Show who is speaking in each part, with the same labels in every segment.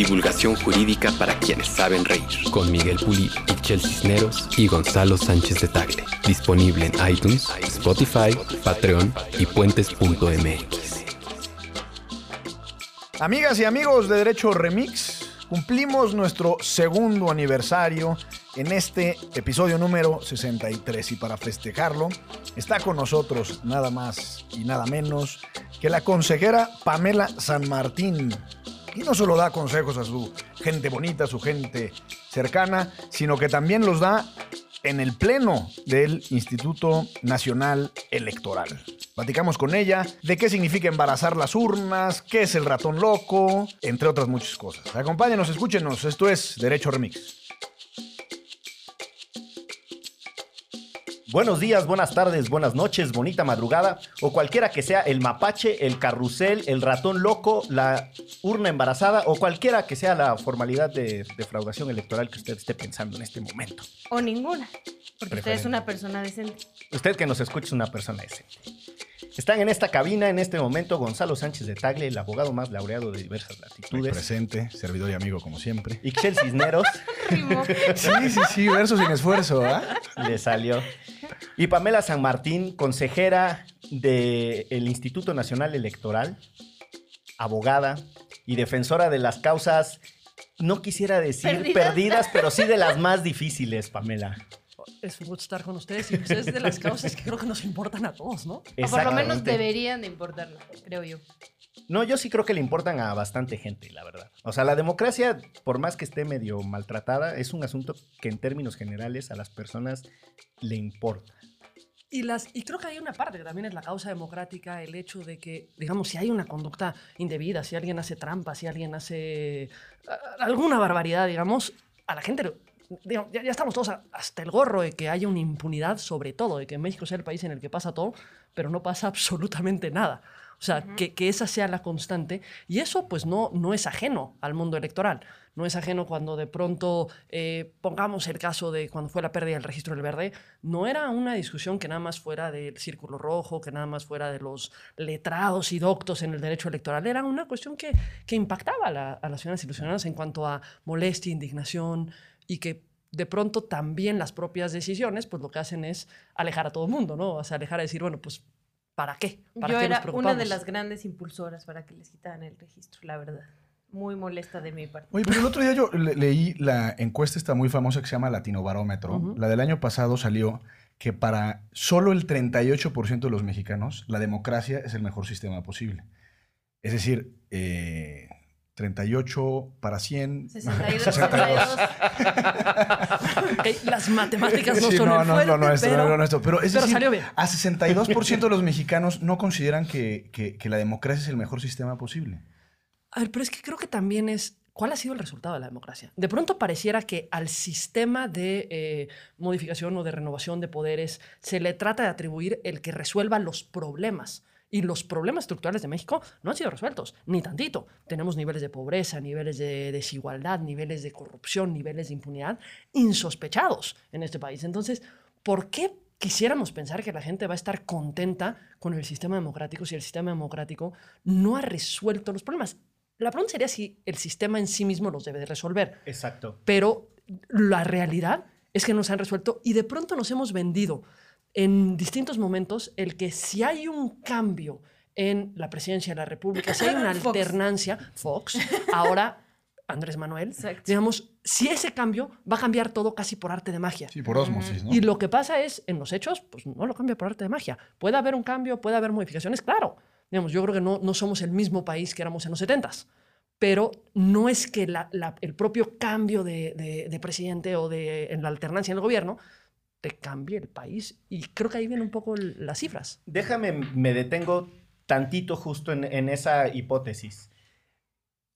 Speaker 1: Divulgación jurídica para quienes saben reír. Con Miguel Pulido, Michel Cisneros y Gonzalo Sánchez de Tagle. Disponible en iTunes, Spotify, Patreon y puentes.mx.
Speaker 2: Amigas y amigos de Derecho Remix, cumplimos nuestro segundo aniversario en este episodio número 63 y para festejarlo está con nosotros nada más y nada menos que la consejera Pamela San Martín. Y no solo da consejos a su gente bonita, a su gente cercana, sino que también los da en el pleno del Instituto Nacional Electoral. Platicamos con ella de qué significa embarazar las urnas, qué es el ratón loco, entre otras muchas cosas. Acompáñenos, escúchenos, esto es Derecho Remix.
Speaker 3: Buenos días, buenas tardes, buenas noches, bonita madrugada o cualquiera que sea el mapache, el carrusel, el ratón loco, la urna embarazada o cualquiera que sea la formalidad de defraudación electoral que usted esté pensando en este momento.
Speaker 4: O ninguna, porque usted es una persona decente.
Speaker 3: Usted que nos escucha es una persona decente. Están en esta cabina en este momento Gonzalo Sánchez de Tagle, el abogado más laureado de diversas
Speaker 2: Muy
Speaker 3: latitudes.
Speaker 2: presente, servidor y amigo como siempre.
Speaker 3: Ixchel Cisneros.
Speaker 2: Sí, sí, sí, verso sin esfuerzo, ¿ah?
Speaker 3: le salió. Y Pamela San Martín, consejera del Instituto Nacional Electoral, abogada y defensora de las causas, no quisiera decir
Speaker 4: ¿Perdidas?
Speaker 3: perdidas, pero sí de las más difíciles, Pamela.
Speaker 5: Es un gusto estar con ustedes y pues, es de las causas que creo que nos importan a todos, ¿no?
Speaker 4: O por lo menos deberían de importarlo, creo yo.
Speaker 3: No, yo sí creo que le importan a bastante gente, la verdad. O sea, la democracia, por más que esté medio maltratada, es un asunto que en términos generales a las personas le importa.
Speaker 5: Y, las, y creo que hay una parte que también es la causa democrática, el hecho de que, digamos, si hay una conducta indebida, si alguien hace trampa, si alguien hace ah, alguna barbaridad, digamos, a la gente, digamos, ya, ya estamos todos a- hasta el gorro de que haya una impunidad sobre todo, de que México sea el país en el que pasa todo, pero no pasa absolutamente nada. O sea, que, que esa sea la constante. Y eso, pues, no, no es ajeno al mundo electoral. No es ajeno cuando de pronto, eh, pongamos el caso de cuando fue la pérdida del registro del verde, no era una discusión que nada más fuera del círculo rojo, que nada más fuera de los letrados y doctos en el derecho electoral. Era una cuestión que, que impactaba a, la- a las ciudadanas ciudadanos en cuanto a molestia, indignación y que de pronto también las propias decisiones, pues lo que hacen es alejar a todo el mundo, ¿no? O sea, alejar a decir, bueno, pues, ¿para qué? ¿Para
Speaker 4: Yo
Speaker 5: qué nos
Speaker 4: era una de las grandes impulsoras para que les quitaran el registro, la verdad. Muy molesta de mi parte.
Speaker 2: Oye, pero el otro día yo le- leí la encuesta esta muy famosa que se llama Latino Barómetro.
Speaker 5: Ujú.
Speaker 2: La del año pasado salió que para solo el 38% de los mexicanos la democracia es el mejor sistema posible. Es decir, eh, 38 para 100.
Speaker 4: 62,
Speaker 2: 62.
Speaker 4: 62.
Speaker 5: Ok, las matemáticas no
Speaker 2: Sí,
Speaker 5: son
Speaker 2: no,
Speaker 5: el
Speaker 2: no
Speaker 5: fuerte,
Speaker 2: nuestro, no
Speaker 5: pero-
Speaker 2: es lo nuestro. Pero es
Speaker 5: pero
Speaker 2: decir,
Speaker 5: salió bien.
Speaker 2: a 62% de los mexicanos no consideran que, que- que la democracia es el mejor sistema posible.
Speaker 5: A ver, pero es que creo que también es. ¿Cuál ha sido el resultado de la democracia? De pronto pareciera que al sistema de eh, modificación o de renovación de poderes se le trata de atribuir el que resuelva los problemas. Y los problemas estructurales de México no han sido resueltos, ni tantito. Tenemos niveles de pobreza, niveles de desigualdad, niveles de corrupción, niveles de impunidad insospechados en este país. Entonces, ¿por qué quisiéramos pensar que la gente va a estar contenta con el sistema democrático si el sistema democrático no ha resuelto los problemas? La pregunta sería si el sistema en sí mismo los debe de resolver,
Speaker 3: Exacto.
Speaker 5: pero la realidad es que no se han resuelto y de pronto nos hemos vendido en distintos momentos el que si hay un cambio en la presidencia de la República, si hay una
Speaker 4: Fox.
Speaker 5: alternancia, Fox, ahora Andrés Manuel,
Speaker 4: Exacto.
Speaker 5: digamos, si ese cambio va a cambiar todo casi por arte de magia.
Speaker 2: Sí, por osmosis, ¿no?
Speaker 5: Y lo que pasa es, en los hechos, pues no lo cambia por arte de magia. Puede haber un cambio, puede haber modificaciones, claro. Digamos, yo creo que no, no somos el mismo país que éramos en los 70s. Pero no es que la- la- el propio cambio de, de- de presidente o de en la alternancia en el gobierno te cambie el país. Y creo que ahí vienen un poco las cifras.
Speaker 3: Déjame, me detengo tantito justo en, en esa hipótesis.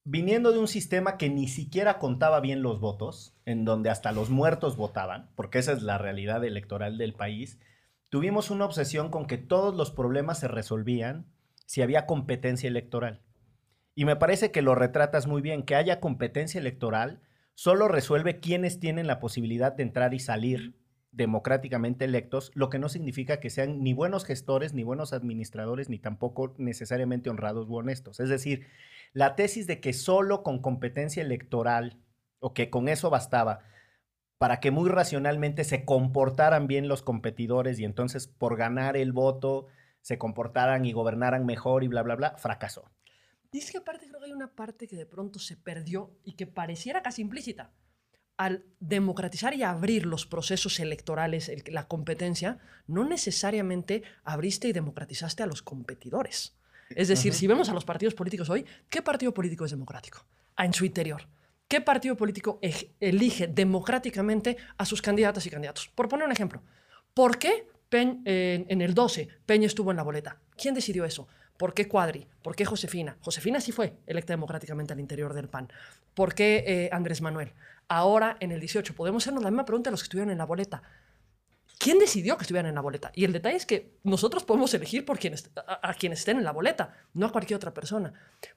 Speaker 3: viniendo de un sistema que ni siquiera contaba bien los votos, en donde hasta los muertos votaban, porque esa es la realidad electoral del país, tuvimos una obsesión con que todos los problemas se resolvían si había competencia electoral. Y me parece que lo retratas muy bien, que haya competencia electoral solo resuelve quienes tienen la posibilidad de entrar y salir democráticamente electos, lo que no significa que sean ni buenos gestores, ni buenos administradores, ni tampoco necesariamente honrados u honestos. Es decir, la tesis de que solo con competencia electoral o que con eso bastaba para que muy racionalmente se comportaran bien los competidores y entonces por ganar el voto se comportaran y gobernaran mejor y bla, bla, bla, fracasó.
Speaker 5: Dice que aparte creo que hay una parte que de pronto se perdió y que pareciera casi implícita. Al democratizar y abrir los procesos electorales, la competencia, no necesariamente abriste y democratizaste a los competidores. Es decir, si vemos a los partidos políticos hoy, ¿qué partido político es democrático? Ah, en su interior. ¿Qué partido político elige democráticamente a sus candidatas y candidatos? Por poner un ejemplo, ¿por qué en el 12 Peña estuvo en la boleta? ¿Quién decidió eso? ¿Por qué Cuadri? ¿Por qué Josefina? Josefina sí fue electa democráticamente al interior del PAN. ¿Por qué eh, Andrés Manuel? Ahora, en el 18, podemos hacernos la misma pregunta a los que estuvieron en la boleta. ¿Quién decidió que estuvieran en la boleta? Y el detalle es que nosotros podemos elegir por quienes, a, a quienes estén en la boleta, no a cualquier otra persona.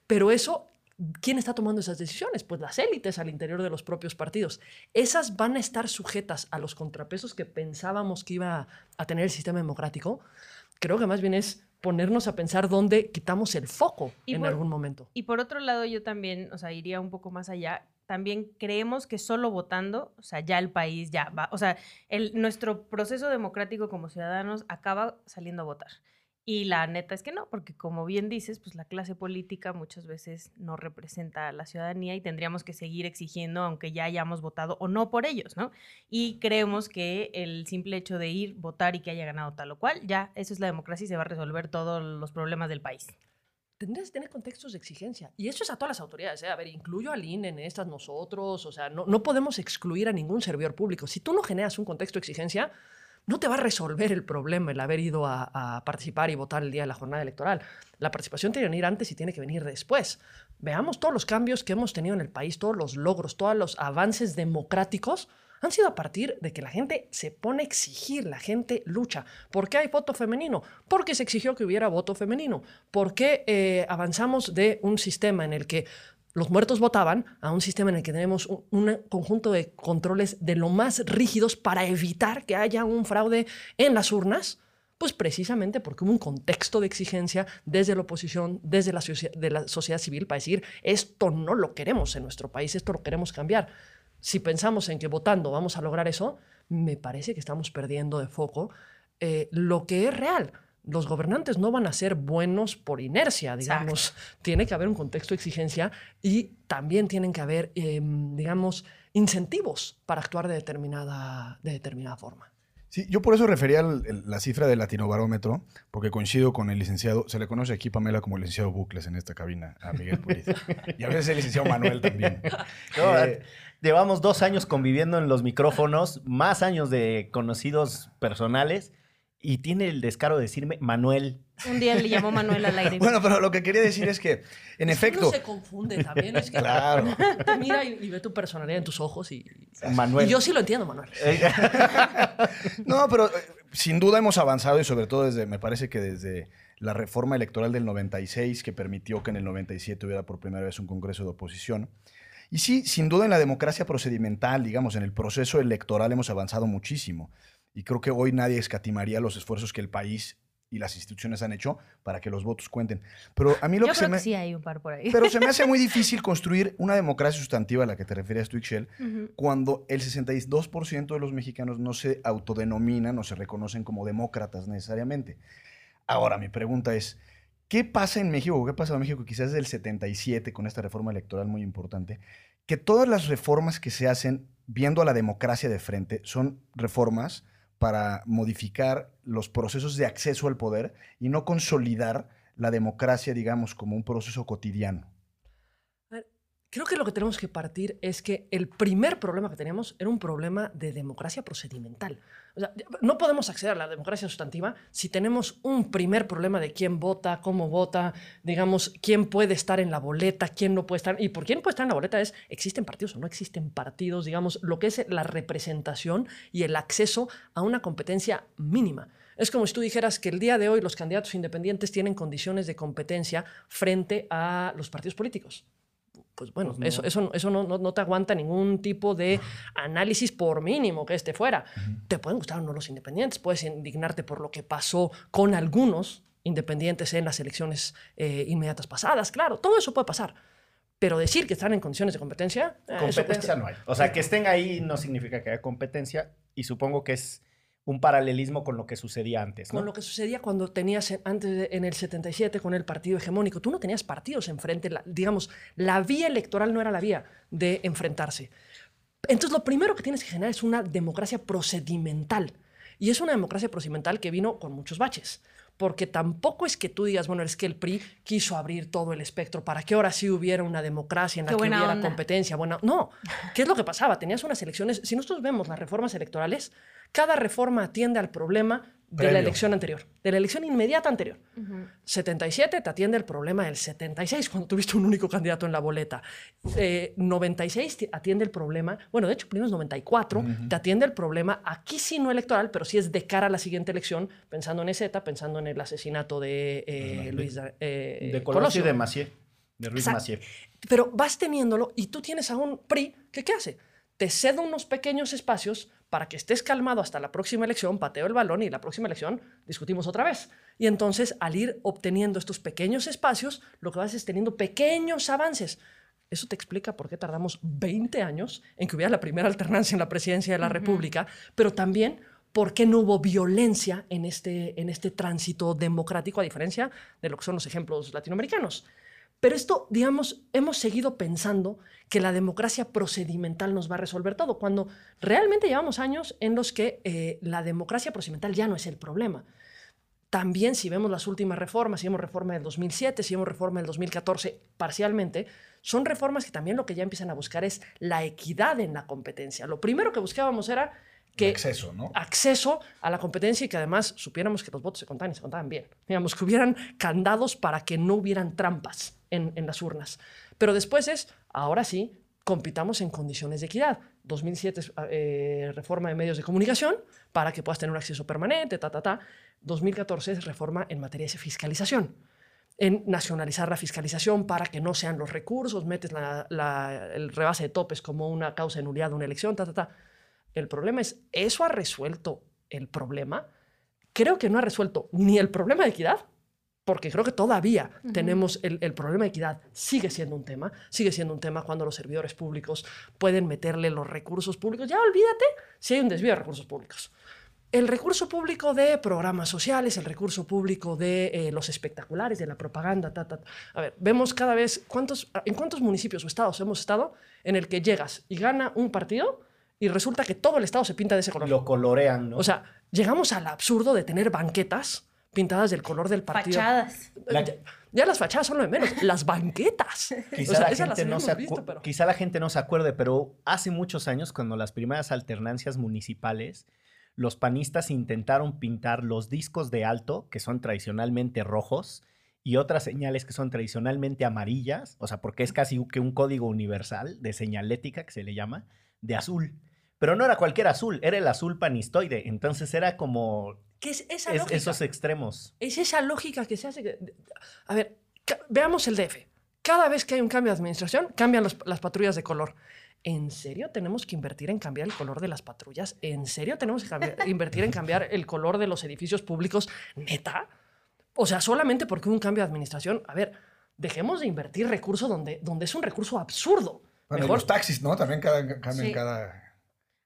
Speaker 5: Pero eso ¿Quién está tomando esas decisiones? Pues las élites al interior de los propios partidos. Esas van a estar sujetas a los contrapesos que pensábamos que iba a tener el sistema democrático. Creo que más bien es ponernos a pensar dónde quitamos el foco en algún momento.
Speaker 4: Y por otro lado, yo también, o sea, iría un poco más allá. También creemos que solo votando, o sea, ya el país ya va, o sea, el, nuestro proceso democrático como ciudadanos acaba saliendo a votar. Y la neta es que no, porque como bien dices, pues la clase política muchas veces no representa a la ciudadanía y tendríamos que seguir exigiendo, aunque ya hayamos votado o no por ellos, ¿no? Y creemos que el simple hecho de ir, votar y que haya ganado tal o cual, ya eso es la democracia y se va a resolver todos los problemas del país.
Speaker 5: Tendrías que tener contextos de exigencia. Y eso es a todas las autoridades. ¿eh? A ver, incluyo al INE en estas nosotros. O sea, no, no podemos excluir a ningún servidor público. Si tú no generas un contexto de exigencia, no te va a resolver el problema el haber ido a, participar y votar el día de la jornada electoral. La participación tiene que venir antes y tiene que venir después. Veamos todos los cambios que hemos tenido en el país, todos los logros, todos los avances democráticos han sido a partir de que la gente se pone a exigir, la gente lucha. ¿Por qué hay voto femenino? Porque se exigió que hubiera voto femenino. ¿Por qué eh, avanzamos de un sistema en el que los muertos votaban a un sistema en el que tenemos un, conjunto de controles de lo más rígidos para evitar que haya un fraude en las urnas, pues precisamente porque hubo un contexto de exigencia desde la oposición, desde la, sociedad civil para decir, esto no lo queremos en nuestro país, esto lo queremos cambiar. Si pensamos en que votando vamos a lograr eso, me parece que estamos perdiendo de foco eh, lo que es real los gobernantes no van a ser buenos por inercia, digamos. Tiene que haber un contexto de exigencia y también tienen que haber, em, digamos, incentivos para actuar de determinada, de determinada forma.
Speaker 2: Sí, yo por eso refería a la cifra del latinobarómetro, porque coincido con el licenciado, se le conoce aquí Pamela como el licenciado Bucles en esta cabina, a Miguel Puliz. y a veces el licenciado Manuel también.
Speaker 3: Eh, llevamos dos años conviviendo en los micrófonos, más años de conocidos personales y tiene el descaro de decirme Manuel.
Speaker 4: Un día le llamó Manuel al aire.
Speaker 2: bueno, pero lo que quería decir es que, en efecto.
Speaker 5: Uno se confunde también. Es que
Speaker 2: claro.
Speaker 5: Te mira y, ve tu personalidad en tus ojos y.
Speaker 3: Manuel.
Speaker 5: Y yo sí lo entiendo, Manuel.
Speaker 2: no, pero eh, sin duda hemos avanzado y sobre todo desde, me parece que desde la reforma electoral del 96, que permitió que en el 97 hubiera por primera vez un congreso de oposición. Y sí, sin duda en la democracia procedimental, digamos, en el proceso electoral hemos avanzado muchísimo. Y creo que hoy nadie escatimaría los esfuerzos que el país y las instituciones han hecho para que los votos cuenten. Pero a mí lo
Speaker 4: que
Speaker 2: se me
Speaker 4: sí hay un par por ahí.
Speaker 2: Pero se me hace muy difícil construir una democracia sustantiva a la que te refieres tú, Ixchel, cuando el 62% de los mexicanos no se autodenominan o se reconocen como demócratas necesariamente. Ahora, mi pregunta es, ¿qué pasa en México? ¿Qué pasa en México quizás desde el 77 con esta reforma electoral muy importante? Que todas las reformas que se hacen viendo a la democracia de frente son reformas para modificar los procesos de acceso al poder y no consolidar la democracia, digamos, como un proceso cotidiano.
Speaker 5: Creo que lo que tenemos que partir es que el primer problema que teníamos era un problema de democracia procedimental. No podemos acceder a la democracia sustantiva si tenemos un primer problema de quién vota, cómo vota, digamos, quién puede estar en la boleta, quién no puede estar. Y por quién puede estar en la boleta es, ¿existen partidos o no existen partidos? Digamos, lo que es la representación y el acceso a una competencia mínima. Es como si tú dijeras que el día de hoy los candidatos independientes tienen condiciones de competencia frente a los partidos políticos pues bueno, eso, eso, eso no, no, te aguanta ningún tipo de análisis por mínimo que esté fuera. Te pueden gustar o no los independientes, puedes indignarte por lo que pasó con algunos independientes en las elecciones eh, inmediatas pasadas, claro, todo eso puede pasar. Pero decir que están en condiciones de competencia...
Speaker 3: Eh, competencia no hay. O sea, que estén ahí no significa que haya competencia y supongo que es un paralelismo con lo que sucedía antes.
Speaker 5: Con lo que sucedía cuando tenías antes en el 77 con el partido hegemónico. Tú no tenías partidos enfrente, digamos, la vía electoral no era la vía de enfrentarse. Entonces lo primero que tienes que generar es una democracia procedimental. Y es una democracia procedimental que vino con muchos baches. Porque tampoco es que tú digas, bueno, es que el PRI quiso abrir todo el espectro para que ahora sí hubiera una democracia en la que hubiera competencia. Buena, no, ¿qué es lo que pasaba? Tenías unas elecciones, si nosotros vemos las reformas electorales, cada reforma atiende al problema de la elección anterior, de la elección inmediata anterior. 77 te atiende el problema del 76, cuando tuviste un único candidato en la boleta. 96 eh, te atiende el problema, bueno, de hecho, primero es 94, te atiende el problema, aquí sí no electoral, pero sí es de cara a la siguiente elección, pensando en EZ, pensando en el asesinato de eh, Luis
Speaker 3: eh, de Colosio y de Macié, de Luis Macié.
Speaker 5: Pero vas teniéndolo y tú tienes a un PRI que ¿qué hace? Te cede unos pequeños espacios para que estés calmado hasta la próxima elección, pateo el balón y la próxima elección discutimos otra vez. Y entonces, al ir obteniendo estos pequeños espacios, lo que vas es teniendo pequeños avances. Eso te explica por qué tardamos 20 años en que hubiera la primera alternancia en la presidencia de la República, pero también por qué no hubo violencia en este, en este tránsito democrático, a diferencia de lo que son los ejemplos latinoamericanos. Pero esto, digamos, hemos seguido pensando que la democracia procedimental nos va a resolver todo, cuando realmente llevamos años en los que eh, la democracia procedimental ya no es el problema. También si vemos las últimas reformas, si vemos reforma del 2007, si vemos reforma del 2014 parcialmente, son reformas que también lo que ya empiezan a buscar es la equidad en la competencia. Lo primero que buscábamos era que
Speaker 2: acceso, ¿no?
Speaker 5: acceso a la competencia y que además supiéramos que los votos se contaban y se contaban bien. Digamos, que hubieran candados para que no hubieran trampas en, las urnas. Pero después es, ahora sí, compitamos en condiciones de equidad. 2007 es eh, reforma de medios de comunicación para que puedas tener un acceso permanente, ta, ta, ta. 2014 es reforma en materia de fiscalización en nacionalizar la fiscalización para que no sean los recursos, metes el rebase de topes como una causa de nulidad de una elección, ta, ta, ta. El problema es, ¿eso ha resuelto el problema? Creo que no ha resuelto ni el problema de equidad, porque creo que todavía tenemos el, problema de equidad, sigue siendo un tema, sigue siendo un tema cuando los servidores públicos pueden meterle los recursos públicos. Ya olvídate si hay un desvío de recursos públicos. El recurso público de programas sociales, el recurso público de eh, los espectaculares, de la propaganda, ta, ta. A ver, vemos cada vez cuántos, en cuántos municipios o estados hemos estado en el que llegas y gana un partido y resulta que todo el estado se pinta de ese color.
Speaker 3: Lo colorean, ¿no?
Speaker 5: O sea, llegamos al absurdo de tener banquetas pintadas del color del partido.
Speaker 4: Fachadas.
Speaker 5: Ya, las fachadas son lo de menos, las banquetas.
Speaker 3: Quizá, la gente no se quizá la gente no se acuerde, pero hace muchos años, cuando las primeras alternancias municipales, los panistas intentaron pintar los discos de alto, que son tradicionalmente rojos, y otras señales que son tradicionalmente amarillas, o sea, porque es casi que un código universal de señalética que se le llama, de azul. Pero no era cualquier azul, era el azul panistoide. Entonces era como
Speaker 5: ¿Qué es esa
Speaker 3: esos extremos.
Speaker 5: Es esa lógica que se hace. A ver, veamos el DF. Cada vez que hay un cambio de administración, cambian las patrullas de color. ¿En serio tenemos que invertir en cambiar el color de las patrullas? ¿En serio tenemos que invertir en cambiar el color de los edificios públicos? ¿Neta? O sea, solamente porque hubo un cambio de administración. A ver, dejemos de invertir recursos donde, donde es un recurso absurdo.
Speaker 2: Bueno, los taxis, ¿no? También cada, cambian cada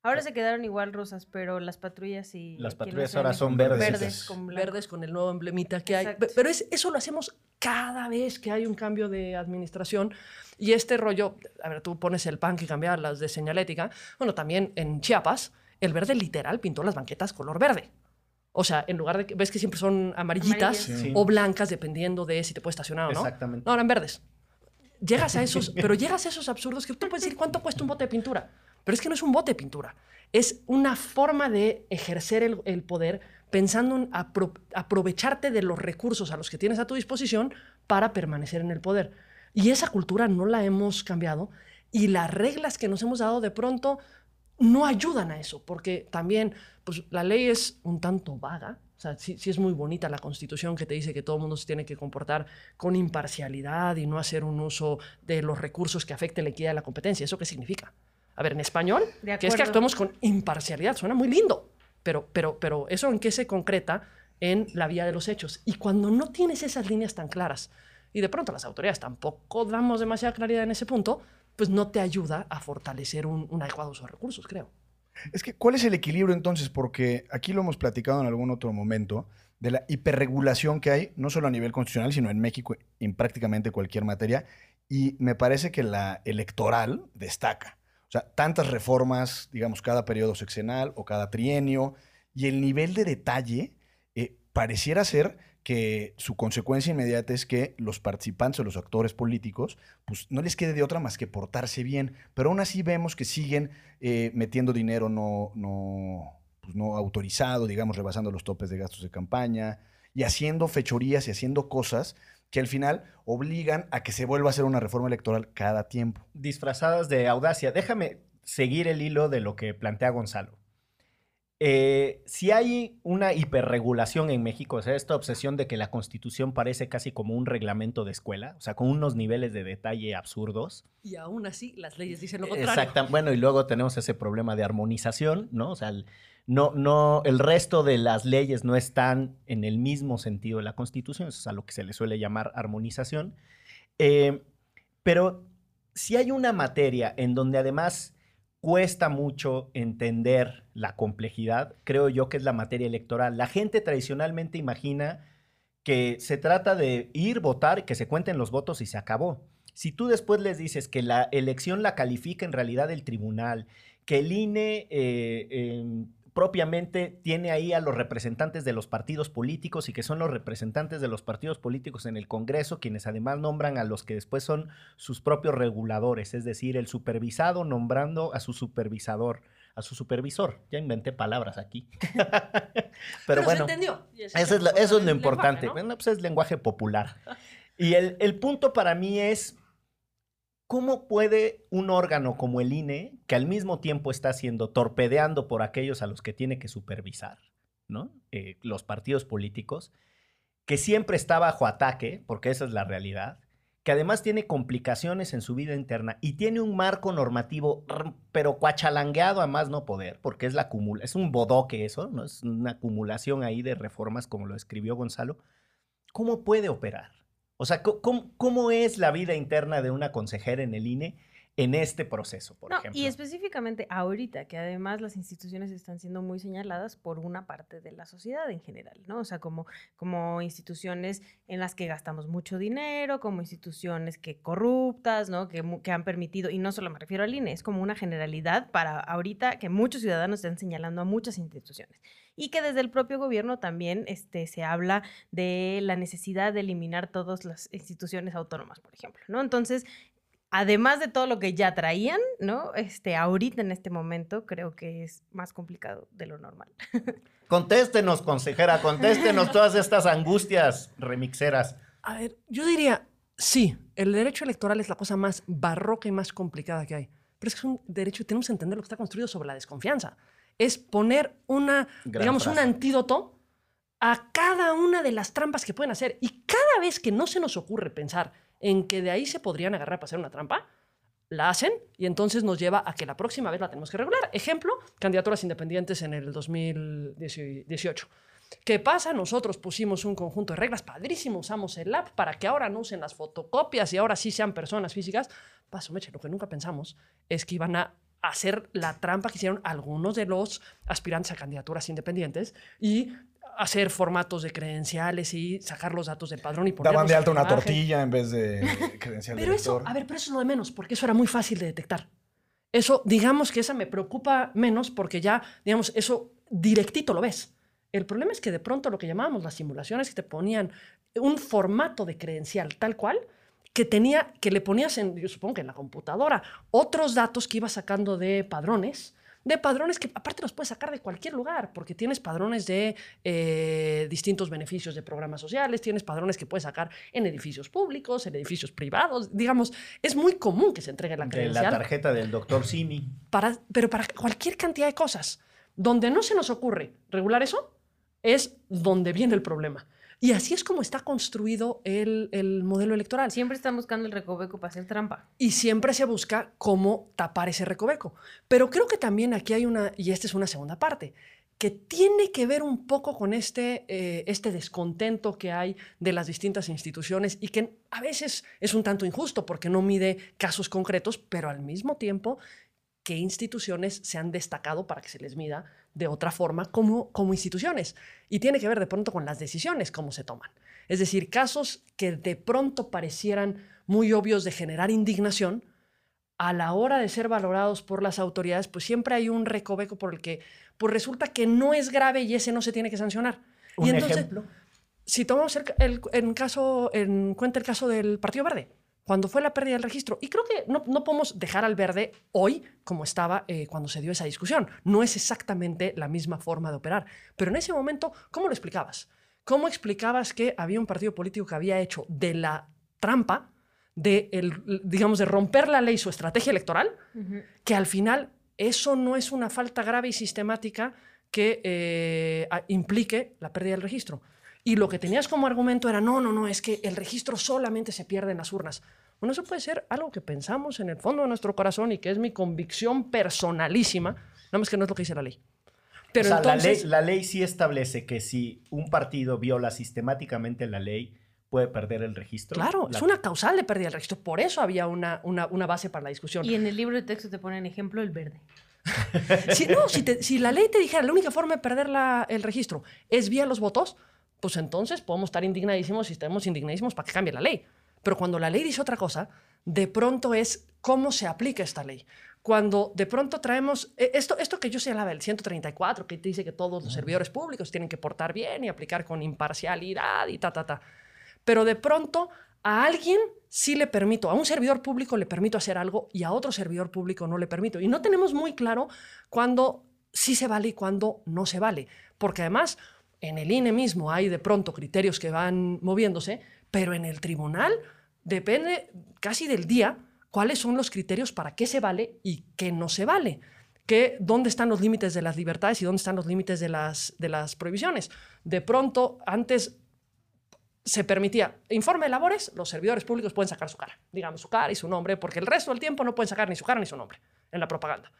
Speaker 4: Ahora se quedaron igual rosas, pero las patrullas y...
Speaker 3: Las patrullas ahora son verdes.
Speaker 5: Verdes con, verdes con el nuevo emblemita que hay. Pero es, eso lo hacemos cada vez que hay un cambio de administración. Y este rollo, a ver, tú pones el pan que cambiar las de señalética. Bueno, también en Chiapas, el verde literal pintó las banquetas color verde. O sea, en lugar de que ves que siempre son amarillitas o blancas, dependiendo de si te puedes estacionar o no.
Speaker 3: Exactamente.
Speaker 5: No, eran verdes llegas a esos, pero llegas a esos absurdos que tú puedes decir cuánto cuesta un bote de pintura. Pero es que no es un bote de pintura. Es una forma de ejercer el, poder pensando en apro- aprovecharte de los recursos a los que tienes a tu disposición para permanecer en el poder. Y esa cultura no la hemos cambiado y las reglas que nos hemos dado de pronto no ayudan a eso, porque también pues, la ley es un tanto vaga. O sea, sí, sí es muy bonita la constitución que te dice que todo el mundo se tiene que comportar con imparcialidad y no hacer un uso de los recursos que afecte la equidad de la competencia. ¿Eso qué significa? A ver, en español, que es que actuemos con imparcialidad, suena muy lindo, pero, pero, pero eso en qué se concreta en la vía de los hechos. Y cuando no tienes esas líneas tan claras, y de pronto las autoridades tampoco damos demasiada claridad en ese punto, pues no te ayuda a fortalecer un, un adecuado uso de recursos, creo.
Speaker 2: Es que, ¿cuál es el equilibrio entonces? Porque aquí lo hemos platicado en algún otro momento, de la hiperregulación que hay, no solo a nivel constitucional, sino en México en prácticamente cualquier materia. Y me parece que la electoral destaca. O sea, tantas reformas, digamos, cada periodo sexenal o cada trienio, y el nivel de detalle eh, pareciera ser que su consecuencia inmediata es que los participantes o los actores políticos, pues no les quede de otra más que portarse bien. Pero aún así vemos que siguen eh, metiendo dinero no, no, pues no autorizado, digamos, rebasando los topes de gastos de campaña y haciendo fechorías y haciendo cosas que al final obligan a que se vuelva a hacer una reforma electoral cada tiempo.
Speaker 3: disfrazadas de audacia. Déjame seguir el hilo de lo que plantea Gonzalo. Eh, si hay una hiperregulación en México, o sea, esta obsesión de que la constitución parece casi como un reglamento de escuela, o sea, con unos niveles de detalle absurdos.
Speaker 5: Y aún así, las leyes dicen lo contrario.
Speaker 3: Exacto. Bueno, y luego tenemos ese problema de armonización, ¿no? O sea, el, no, no, el resto de las leyes no están en el mismo sentido de la constitución, eso es a lo que se le suele llamar armonización. Eh, pero si hay una materia en donde además cuesta mucho entender la complejidad, creo yo que es la materia electoral. La gente tradicionalmente imagina que se trata de ir, votar, que se cuenten los votos y se acabó. Si tú después les dices que la elección la califica en realidad el tribunal, que el INE eh, eh, propiamente tiene ahí a los representantes de los partidos políticos y que son los representantes de los partidos políticos en el Congreso, quienes además nombran a los que después son sus propios reguladores, es decir, el supervisado nombrando a su supervisador, a su supervisor. Ya inventé palabras aquí. Pero,
Speaker 5: se
Speaker 3: bueno,
Speaker 5: entendió. Y ese
Speaker 3: eso es, lo,
Speaker 5: el
Speaker 3: eso es lo
Speaker 5: lenguaje,
Speaker 3: importante.
Speaker 5: ¿no?
Speaker 3: Bueno, pues es lenguaje popular. Y el, el punto para mí es, ¿cómo puede un órgano como el INE, que al mismo tiempo está siendo torpedeando por aquellos a los que tiene que supervisar, ¿no? Eh, los partidos políticos, que siempre está bajo ataque, porque esa es la realidad, que además tiene complicaciones en su vida interna y tiene un marco normativo, pero cuachalangueado a más no poder, porque es la acumula, es un bodoque eso, ¿no? Es una acumulación ahí de reformas, como lo escribió Gonzalo. ¿Cómo puede operar? O sea, ¿cómo, cómo es la vida interna de una consejera en el INE en este proceso, por
Speaker 4: No,
Speaker 3: ejemplo?
Speaker 4: y específicamente ahorita, que además las instituciones están siendo muy señaladas por una parte de la sociedad en general, ¿no? O sea, como, como instituciones en las que gastamos mucho dinero, como instituciones que corruptas, ¿no? Que, que han permitido, y no solo me refiero al INE, es como una generalidad para ahorita que muchos ciudadanos están señalando a muchas instituciones. Y que desde el propio gobierno también este, se habla de la necesidad de eliminar todas las instituciones autónomas, por ejemplo, ¿no? Entonces, además de todo lo que ya traían, ¿no? Este, ahorita en este momento creo que es más complicado de lo normal.
Speaker 3: Contéstenos, consejera, contéstenos todas estas angustias remixeras.
Speaker 5: A ver, yo diría, sí, el derecho electoral es la cosa más barroca y más complicada que hay. Pero es que es un derecho y tenemos que entender lo que está construido sobre la desconfianza. Es poner una,
Speaker 3: Gran
Speaker 5: digamos, un antídoto a cada una de las trampas que pueden hacer. Y cada vez que no se nos ocurre pensar en que de ahí se podrían agarrar para hacer una trampa, la hacen y entonces nos lleva a que la próxima vez la tenemos que regular. Ejemplo, candidaturas independientes en el 2018. ¿Qué pasa? Nosotros pusimos un conjunto de reglas padrísimo, usamos el app para que ahora no usen las fotocopias y ahora sí sean personas físicas. Paso, meche, lo que nunca pensamos es que iban a hacer la trampa que hicieron algunos de los aspirantes a candidaturas independientes y hacer formatos de credenciales y sacar los datos del padrón y
Speaker 2: Daban de alta una
Speaker 5: imagen.
Speaker 2: tortilla en vez de credencial de
Speaker 5: Pero eso,
Speaker 2: elector.
Speaker 5: a ver, pero eso es lo de menos, porque eso era muy fácil de detectar. Eso, digamos que esa me preocupa menos porque ya, digamos, eso directito lo ves. El problema es que de pronto lo que llamábamos las simulaciones que te ponían un formato de credencial tal cual que tenía, que le ponías en, yo supongo que en la computadora, otros datos que ibas sacando de padrones, de padrones que aparte los puedes sacar de cualquier lugar, porque tienes padrones de eh, distintos beneficios de programas sociales, tienes padrones que puedes sacar en edificios públicos, en edificios privados, digamos, es muy común que se entregue la
Speaker 3: De
Speaker 5: credencial.
Speaker 3: la tarjeta del doctor Simi.
Speaker 5: para, pero para cualquier cantidad de cosas. Donde no se nos ocurre regular eso, es donde viene el problema. Y así es como está construido el, el modelo electoral.
Speaker 4: Siempre están buscando el recoveco para hacer trampa.
Speaker 5: Y siempre se busca cómo tapar ese recoveco. Pero creo que también aquí hay una, y esta es una segunda parte, que tiene que ver un poco con este, eh, este descontento que hay de las distintas instituciones y que a veces es un tanto injusto porque no mide casos concretos, pero al mismo tiempo qué instituciones se han destacado para que se les mida de otra forma como, como instituciones. Y tiene que ver de pronto con las decisiones, cómo se toman. Es decir, casos que de pronto parecieran muy obvios de generar indignación, a la hora de ser valorados por las autoridades, pues siempre hay un recoveco por el que pues resulta que no es grave y ese no se tiene que sancionar.
Speaker 3: ¿Un
Speaker 5: y entonces,
Speaker 3: ejemplo?
Speaker 5: si tomamos el, el- en, caso, en cuenta el caso del Partido Verde, cuando fue la pérdida del registro, y creo que no, no podemos dejar al verde hoy como estaba eh, cuando se dio esa discusión. No es exactamente la misma forma de operar, pero en ese momento, ¿cómo lo explicabas? ¿Cómo explicabas que había un partido político que había hecho de la trampa, de el, digamos, de romper la ley su estrategia electoral, que al final eso no es una falta grave y sistemática que eh, implique la pérdida del registro. Y lo que tenías como argumento era, no, no, no, es que el registro solamente se pierde en las urnas. Bueno, eso puede ser algo que pensamos en el fondo de nuestro corazón y que es mi convicción personalísima, nada más que no es lo que dice la ley. Pero
Speaker 3: o sea,
Speaker 5: entonces,
Speaker 3: la, ley, la ley sí establece que si un partido viola sistemáticamente la ley, puede perder el registro.
Speaker 5: claro,
Speaker 3: La-
Speaker 5: es una causal de pérdida del registro. Por eso había una, una, una base para la discusión.
Speaker 4: Y en el libro de texto te ponen ejemplo el verde.
Speaker 5: Si, no, si, te- si la ley te dijera la única forma de perder la- el registro es vía los votos, pues entonces podemos estar indignadísimos y estamos indignadísimos para que cambie la ley. Pero cuando la ley dice otra cosa, de pronto es cómo se aplica esta ley. Cuando de pronto traemos eh, esto, esto que yo señalaba, del 134, que dice que todos los servidores públicos tienen que portar bien y aplicar con imparcialidad y ta, ta, ta. Pero de pronto a alguien sí le permito, a un servidor público le permito hacer algo y a otro servidor público no le permito. Y no tenemos muy claro cuándo sí se vale y cuándo no se vale. Porque además en el INE mismo hay de pronto criterios que van moviéndose, pero en el tribunal depende casi del día cuáles son los criterios para qué se vale y qué no se vale. Que, ¿Dónde están los límites de las libertades y dónde están los límites de las, de las prohibiciones? De pronto, antes se permitía informe de labores, los servidores públicos pueden sacar su cara, digamos su cara y su nombre, porque el resto del tiempo no pueden sacar ni su cara ni su nombre en la propaganda.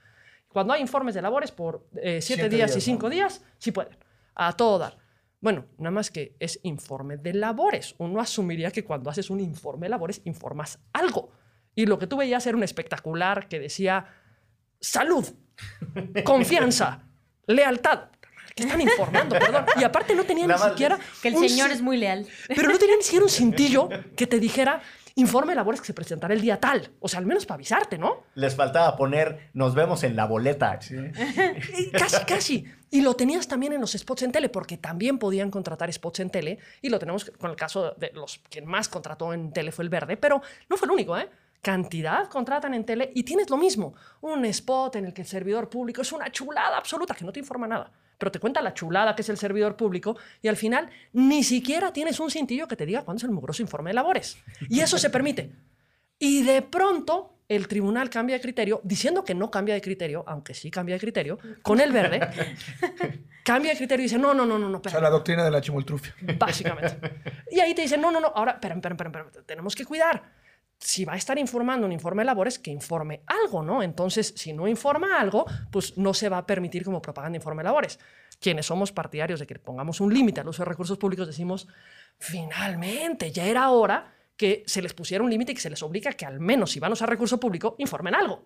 Speaker 5: Cuando hay informes de labores por eh, siete,
Speaker 2: Siete
Speaker 5: días, y cinco
Speaker 2: ¿no?
Speaker 5: días, sí pueden, a todo dar. Bueno, nada más que es informe de labores. Uno asumiría que cuando haces un informe de labores, informas algo. Y lo que tú veías era un espectacular que decía salud, confianza, lealtad. ¿Qué están informando? Perdón. Y aparte no tenía ni siquiera.
Speaker 4: Que el
Speaker 5: un
Speaker 4: señor es muy leal.
Speaker 5: pero no tenía ni siquiera un cintillo que te dijera informe de labores que se presentará el día tal. O sea, al menos para avisarte, ¿no?
Speaker 3: Les faltaba poner, nos vemos en la boleta.
Speaker 5: Casi, casi. Y lo tenías también en los spots en tele, porque también podían contratar spots en tele. Y lo tenemos con el caso de los quien más contrató en tele fue el verde, pero no fue el único, ¿eh? Cantidad contratan en tele y tienes lo mismo. Un spot en el que el servidor público es una chulada absoluta que no te informa nada, pero te cuenta la chulada que es el servidor público y al final ni siquiera tienes un cintillo que te diga cuándo es el mugroso informe de labores. Y eso se permite. Y de pronto el tribunal cambia de criterio, diciendo que no cambia de criterio, aunque sí cambia de criterio, con el verde, cambia de criterio y dice, no, no, no, no, no,
Speaker 2: O sea, la doctrina de la chimoltrufia.
Speaker 5: básicamente. Y ahí te dicen, no, no, no, ahora, espera, espera, espera, tenemos que cuidar. Si va a estar informando un informe de labores, que informe algo, ¿no? Entonces, si no informa algo, pues no se va a permitir como propaganda informe de labores. Quienes somos partidarios de que pongamos un límite al uso de recursos públicos, decimos, finalmente, ya era hora que se les pusiera un límite y que se les obliga que al menos si van a usar recurso público, informen algo.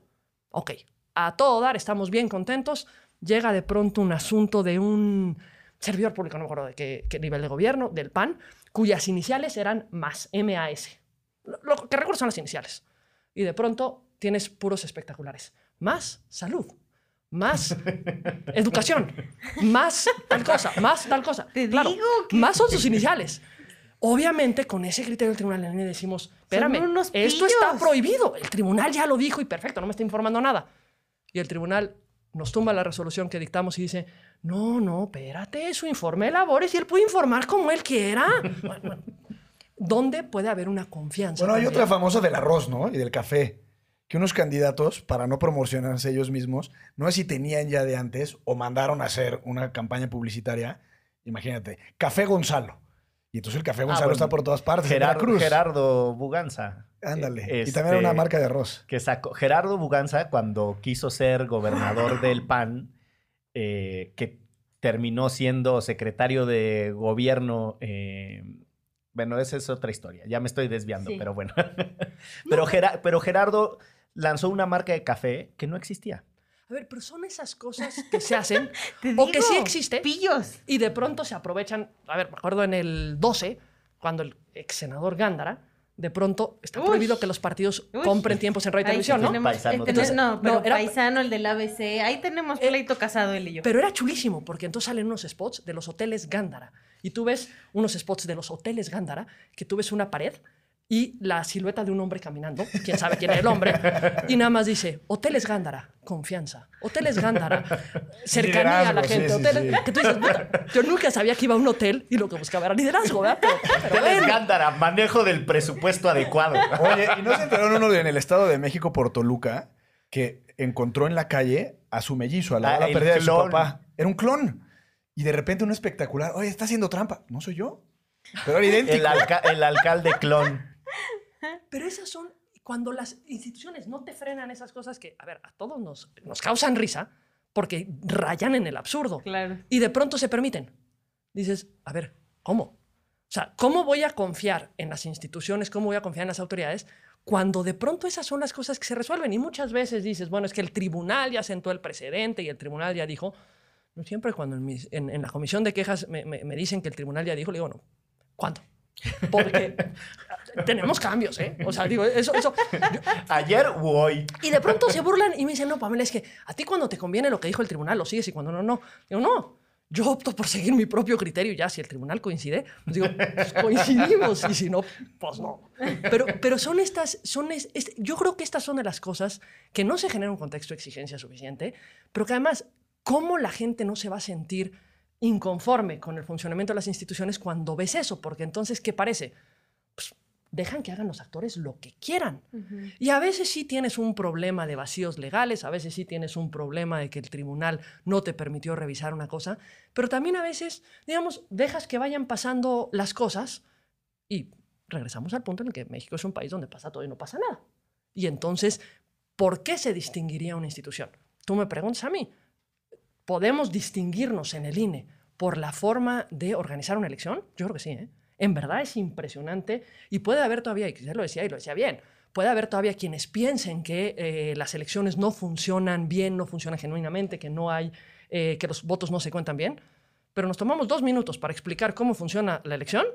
Speaker 5: Ok, a todo dar, estamos bien contentos. Llega de pronto un asunto de un servidor público, no me acuerdo de qué, nivel de gobierno, del PAN, cuyas iniciales eran más, MAS. Lo, lo que recuerdo son las iniciales. Y de pronto tienes puros espectaculares. Más salud, más educación, más tal cosa, más tal cosa.
Speaker 4: Te
Speaker 5: Claro,
Speaker 4: digo que-
Speaker 5: más son sus iniciales. Obviamente, con ese criterio del tribunal en decimos, espérame, esto está
Speaker 4: pillos".
Speaker 5: prohibido. El tribunal ya lo dijo y perfecto, no me está informando nada. Y el tribunal nos tumba la resolución que dictamos y dice, no, no, espérate, su informe de labores y él puede informar como él quiera. Bueno, bueno. ¿Dónde puede haber una confianza?
Speaker 2: Bueno, hay otra famosa del arroz, ¿no? Y del café. Que unos candidatos, para no promocionarse ellos mismos, no sé si tenían ya de antes o mandaron a hacer una campaña publicitaria. Imagínate, Café Gonzalo. Y entonces el Café Gonzalo
Speaker 3: Ah, bueno.
Speaker 2: está por todas partes.
Speaker 3: Gerardo, Buganza.
Speaker 2: Ándale. Y también era una
Speaker 3: este,
Speaker 2: marca de arroz.
Speaker 3: que sacó Gerardo Buganza cuando quiso ser gobernador del PAN, eh, que terminó siendo secretario de gobierno. eh, bueno, esa es otra historia. Ya me estoy desviando,
Speaker 4: Sí.
Speaker 3: pero bueno. pero, pero Gerardo lanzó una marca de café que no existía.
Speaker 5: A ver, pero son esas cosas que se hacen
Speaker 4: Te
Speaker 5: o que sí
Speaker 4: digo,
Speaker 5: existe
Speaker 4: Pillos.
Speaker 5: y de pronto se aprovechan. A ver, me acuerdo en el 12, cuando el ex senador Gándara, de pronto está
Speaker 4: Uy.
Speaker 5: prohibido que los partidos
Speaker 4: Uy.
Speaker 5: compren tiempos en radio y televisión, ¿no?
Speaker 4: tenemos-
Speaker 3: Paisano.
Speaker 4: eh,
Speaker 3: Entonces,
Speaker 4: no, pero
Speaker 5: no, era-
Speaker 4: paisano, el del ABC. Ahí tenemos
Speaker 5: Eh,
Speaker 4: pleito casado él y yo.
Speaker 5: Pero era chulísimo, porque entonces salen unos spots de los hoteles Gándara. Y tú ves unos spots de los hoteles Gándara, que tú ves una pared y la silueta de un hombre caminando, quién sabe quién es el hombre, y nada más dice, hoteles Gándara, confianza, hoteles Gándara, cercanía a la gente,
Speaker 2: sí,
Speaker 5: hoteles...
Speaker 2: sí.
Speaker 5: Que tú dices, "Puta, yo nunca sabía que iba a un hotel y lo que buscaba era liderazgo, ¿verdad? Pero, pero
Speaker 3: Teles
Speaker 5: bueno.
Speaker 3: Gándara, manejo del presupuesto adecuado.
Speaker 2: Oye, ¿y no se enteraron uno de- en el Estado de México por Toluca que encontró en la calle a su mellizo, a la
Speaker 3: Ah, el
Speaker 2: perdida de su papá? Era un clon. Y de repente un espectacular, oye, está haciendo trampa. No soy yo. Pero era idéntico.
Speaker 3: El, alca- el alcalde clon.
Speaker 5: Pero esas son cuando las instituciones no te frenan esas cosas que, a ver, a todos nos, nos causan risa porque rayan en el absurdo.
Speaker 4: Claro.
Speaker 5: y de pronto se permiten. Dices, a ver, ¿cómo? O sea, ¿cómo voy a confiar en las instituciones? ¿Cómo voy a confiar en las autoridades? Cuando de pronto esas son las cosas que se resuelven. Y muchas veces dices, bueno, es que el tribunal ya sentó el precedente y el tribunal ya dijo. Siempre cuando en, mis- en- en la comisión de quejas me, me- me dicen que el tribunal ya dijo, le digo, no, ¿cuándo? Porque tenemos cambios, ¿eh? O sea, digo, eso, eso, yo-
Speaker 3: Ayer u hoy.
Speaker 5: y de pronto se burlan y me dicen, no, Pamela, es que a ti cuando te conviene lo que dijo el tribunal lo sigues y cuando no, no. Digo, no, yo opto por seguir mi propio criterio ya, si el tribunal coincide, pues digo, pues coincidimos y si no, pues no. Pero, pero son estas, son es- es- yo creo que estas son de las cosas que no se genera un contexto de exigencia suficiente, pero que además, ¿cómo la gente no se va a sentir inconforme con el funcionamiento de las instituciones cuando ves eso? Porque entonces, ¿qué parece? Pues dejan que hagan los actores lo que quieran. Y a veces sí tienes un problema de vacíos legales, a veces sí tienes un problema de que el tribunal no te permitió revisar una cosa, pero también a veces, digamos, dejas que vayan pasando las cosas y regresamos al punto en el que México es un país donde pasa todo y no pasa nada. Y entonces, ¿por qué se distinguiría una institución? Tú me preguntas a mí, ¿podemos distinguirnos en el INE por la forma de organizar una elección? Yo creo que sí, ¿eh? En verdad es impresionante y puede haber todavía, y quizás lo decía y lo decía bien, puede haber todavía quienes piensen que eh, las elecciones no funcionan bien, no funcionan genuinamente, que no hay, eh, que los votos no se cuentan bien, pero nos tomamos dos minutos para explicar cómo funciona la elección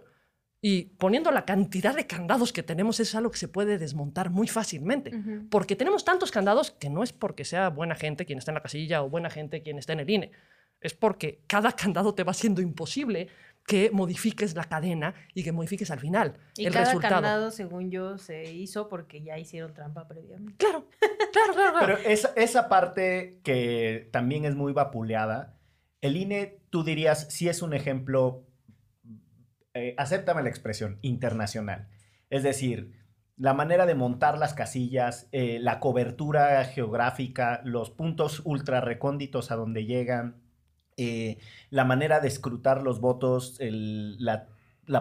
Speaker 5: y poniendo la cantidad de candados que tenemos es algo que se puede desmontar muy fácilmente. Porque tenemos tantos candados que no es porque sea buena gente quien está en la casilla o buena gente quien está en el INE. Es porque cada candado te va haciendo imposible que modifiques la cadena y que modifiques al final
Speaker 4: Y
Speaker 5: el
Speaker 4: cada
Speaker 5: resultado.
Speaker 4: candado, según yo, se hizo porque ya hicieron trampa previamente.
Speaker 5: Claro, claro, claro. claro.
Speaker 3: Pero esa, esa parte que también es muy vapuleada, el INE, tú dirías, sí es un ejemplo, eh, acéptame la expresión, internacional. Es decir, la manera de montar las casillas, eh, la cobertura geográfica, los puntos ultra recónditos a donde llegan, eh, la manera de escrutar los votos, la,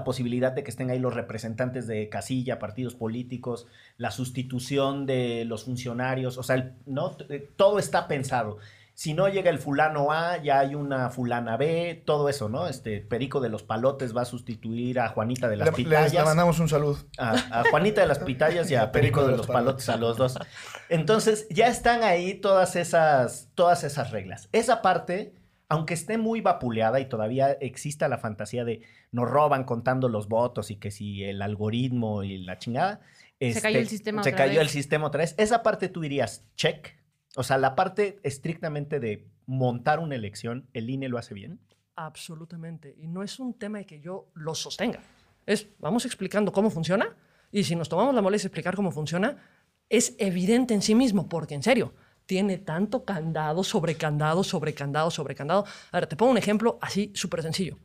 Speaker 3: posibilidad de que estén ahí los representantes de casilla, partidos políticos, la sustitución de los funcionarios, o sea, ¿no? Todo está pensado. Si no llega el fulano A, ya hay una fulana B, todo eso, ¿no? Este Perico de los Palotes va a sustituir a Juanita de las
Speaker 2: Le, les- le
Speaker 3: Pitayas
Speaker 2: mandamos un saludo.
Speaker 3: a, a Juanita de las Pitayas y a Perico de los Palotes, a los dos. Entonces, ya están ahí todas esas, todas esas reglas. Esa parte, aunque esté muy vapuleada y todavía exista la fantasía de nos roban contando los votos y que si el algoritmo y la chingada. este,
Speaker 4: cayó el sistema
Speaker 3: Se
Speaker 4: otra
Speaker 3: cayó el sistema otra vez. Esa parte tú dirías, check. O sea, la parte estrictamente de montar una elección, ¿el INE lo hace bien?
Speaker 5: Absolutamente. Y no es un tema de que yo lo sostenga. Es, vamos explicando cómo funciona y si nos tomamos la molestia de explicar cómo funciona, es evidente en sí mismo, porque en serio, tiene tanto candado sobre candado, sobre candado, sobre candado. A ver, te pongo un ejemplo así súper sencillo.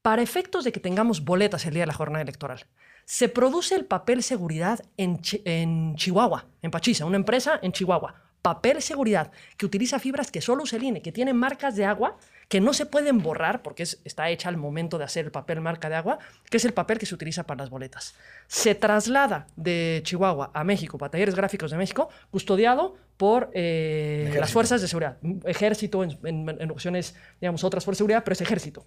Speaker 5: Para efectos de que tengamos boletas el día de la jornada electoral, se produce el papel seguridad en, en Chihuahua, en Pachisa, una empresa en Chihuahua. Papel seguridad que utiliza fibras que solo usa el INE, que tiene marcas de agua que no se pueden borrar porque es- está hecha al momento de hacer el papel marca de agua, que es el papel que se utiliza para las boletas. Se traslada de Chihuahua a México, para talleres gráficos de México, custodiado por eh, las fuerzas de seguridad. Ejército, en, en- en ocasiones, digamos, otras fuerzas de seguridad, pero es ejército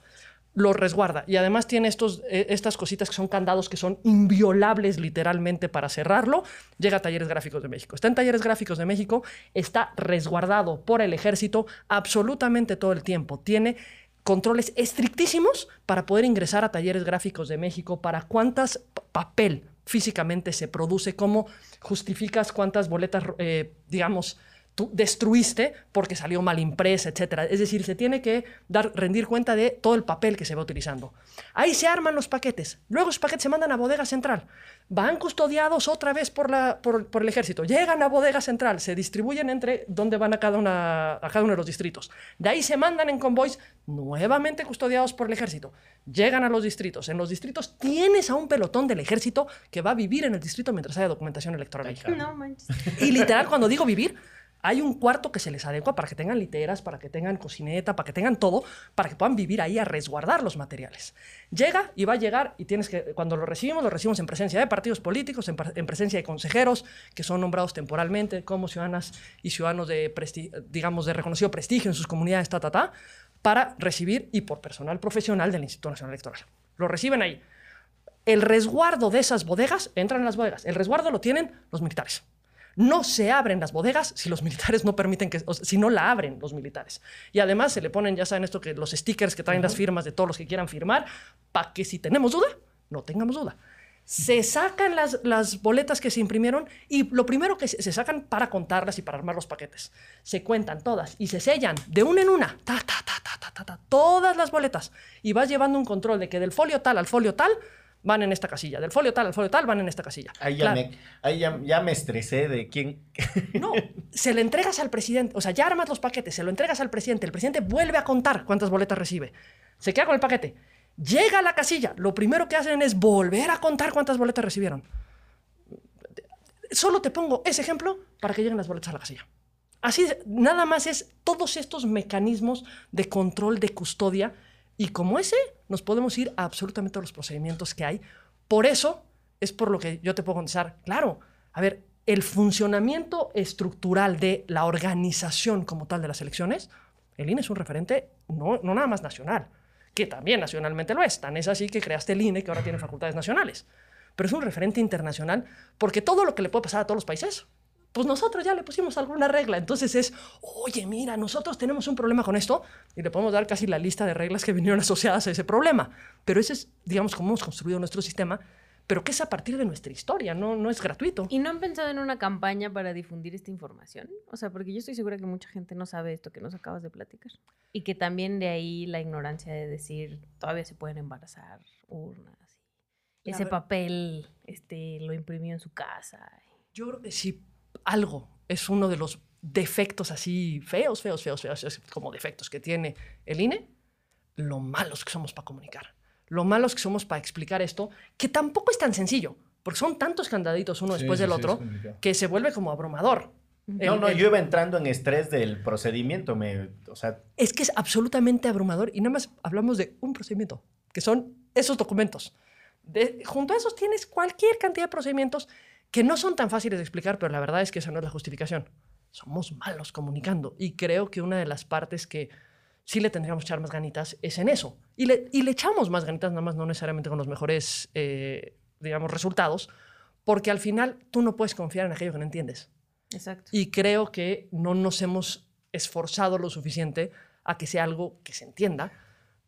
Speaker 5: lo resguarda. Y además tiene estos, eh, estas cositas que son candados que son inviolables literalmente para cerrarlo. Llega a Talleres Gráficos de México. Está en Talleres Gráficos de México, está resguardado por el ejército absolutamente todo el tiempo. Tiene controles estrictísimos para poder ingresar a Talleres Gráficos de México, para cuántas papel físicamente se produce, cómo justificas cuántas boletas, eh, digamos, tú destruiste porque salió mal impresa, etcétera. Es decir, se tiene que dar, rendir cuenta de todo el papel que se va utilizando. Ahí se arman los paquetes. Luego los paquetes se mandan a bodega central. Van custodiados otra vez por, la, por, por el ejército. Llegan a bodega central. Se distribuyen entre donde van a cada, una, a cada uno de los distritos. De ahí se mandan en convoys nuevamente custodiados por el ejército. Llegan a los distritos. En los distritos tienes a un pelotón del ejército que va a vivir en el distrito mientras haya documentación electoral.
Speaker 4: No.
Speaker 5: Y literal, cuando digo vivir, hay un cuarto que se les adecua para que tengan literas, para que tengan cocineta, para que tengan todo, para que puedan vivir ahí a resguardar los materiales. Llega y va a llegar y tienes que, cuando lo recibimos, lo recibimos en presencia de partidos políticos, en, presencia de consejeros que son nombrados temporalmente como ciudadanas y ciudadanos de, digamos, de reconocido prestigio en sus comunidades, ta, ta, para recibir y por personal profesional del Instituto Nacional Electoral. Lo reciben ahí. El resguardo de esas bodegas, entran en las bodegas, el resguardo lo tienen los militares. No se abren las bodegas si los militares no permiten que, si no la abren los militares. Y además se le ponen, ya saben esto, que los stickers que traen las firmas de todos los que quieran firmar, para que si tenemos duda, no tengamos duda. Se sacan las, las boletas que se imprimieron y lo primero que se, sacan para contarlas y para armar los paquetes. Se cuentan todas y se sellan de una en una, ta, ta, ta, ta, ta, ta todas las boletas. Y vas llevando un control de que del folio tal al folio tal van en esta casilla, del folio tal al folio tal van en esta casilla.
Speaker 3: Ahí, ya,
Speaker 5: Claro.
Speaker 3: me, ahí ya, ya me estresé de quién.
Speaker 5: No, se le entregas al presidente, o sea, ya armas los paquetes, se lo entregas al presidente, el presidente vuelve a contar cuántas boletas recibe, se queda con el paquete, llega a la casilla, lo primero que hacen es volver a contar cuántas boletas recibieron. Solo te pongo ese ejemplo para que lleguen las boletas a la casilla. Así, nada más es todos estos mecanismos de control, de custodia, y como ese, nos podemos ir a absolutamente todos los procedimientos que hay. Por eso es por lo que yo te puedo contestar, claro, a ver, el funcionamiento estructural de la organización como tal de las elecciones, el INE es un referente no, no nada más nacional, que también nacionalmente lo es. Tan es así que creaste el INE, que ahora tiene facultades nacionales. Pero es un referente internacional porque todo lo que le puede pasar a todos los países, pues nosotros ya le pusimos alguna regla. Entonces es, oye, mira, nosotros tenemos un problema con esto y le podemos dar casi la lista de reglas que vinieron asociadas a ese problema. Pero ese es, digamos, cómo hemos construido nuestro sistema, pero que es a partir de nuestra historia, no, no es gratuito.
Speaker 4: ¿Y no han pensado en una campaña para difundir esta información? O sea, porque yo estoy segura que mucha gente no sabe esto que nos acabas de platicar. Y que también de ahí la ignorancia de decir, todavía se pueden embarazar urnas. Ese papel este, lo imprimió en su casa.
Speaker 5: Yo creo que si algo es uno de los defectos así feos, feos, feos, feos, como defectos que tiene el INE, lo malos que somos para comunicar. Lo malos que somos para explicar esto, que tampoco es tan sencillo, porque son tantos candaditos uno
Speaker 2: Sí,
Speaker 5: después
Speaker 2: sí,
Speaker 5: del otro que se vuelve como abrumador.
Speaker 3: No,
Speaker 5: El-
Speaker 3: no,
Speaker 5: el-
Speaker 3: yo iba entrando en estrés del procedimiento. Me, o sea,
Speaker 5: Es que es absolutamente abrumador y nada más hablamos de un procedimiento, que son esos documentos. De- junto a esos tienes cualquier cantidad de procedimientos que no son tan fáciles de explicar, pero la verdad es que esa no es la justificación. Somos malos comunicando y creo que una de las partes que sí le tendríamos que echar más ganitas es en eso. Y le, y le echamos más ganitas, nada más no necesariamente con los mejores, eh, digamos, resultados, porque al final tú no puedes confiar en aquello que no entiendes.
Speaker 4: Exacto.
Speaker 5: Y creo que no nos hemos esforzado lo suficiente a que sea algo que se entienda,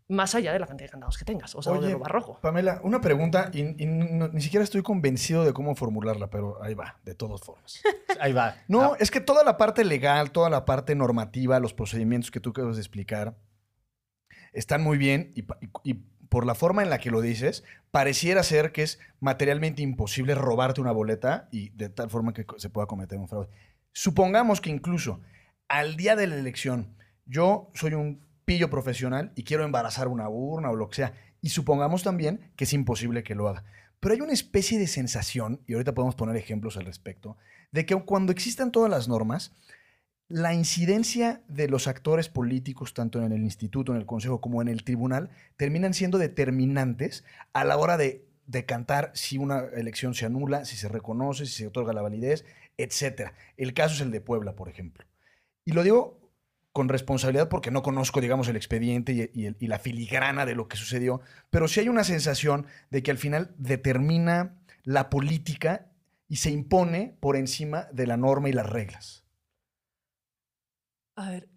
Speaker 5: más allá de la cantidad de candados que tengas, o sea, o de
Speaker 2: Oye,
Speaker 5: lo barroco.
Speaker 2: Pamela, una pregunta y, y no- ni siquiera estoy convencido de cómo formularla, pero ahí va, de todas formas.
Speaker 3: ahí va.
Speaker 2: No,
Speaker 3: Ah,
Speaker 2: es que toda la parte legal, toda la parte normativa, los procedimientos que tú acabas de explicar, están muy bien y, y- y por la forma en la que lo dices, pareciera ser que es materialmente imposible robarte una boleta y de tal forma que se pueda cometer un fraude. Supongamos que incluso al día de la elección yo soy un pillo profesional y quiero embarazar una urna o lo que sea, y supongamos también que es imposible que lo haga. Pero hay una especie de sensación, y ahorita podemos poner ejemplos al respecto, de que cuando existan todas las normas, la incidencia de los actores políticos, tanto en el instituto, en el consejo, como en el tribunal, terminan siendo determinantes a la hora de decantar si una elección se anula, si se reconoce, si se otorga la validez, etc. El caso es el de Puebla, por ejemplo. Y lo digo con responsabilidad porque no conozco, digamos, el expediente y, la filigrana de lo que sucedió, pero sí hay una sensación de que al final determina la política y se impone por encima de la norma y las reglas.
Speaker 5: A ver,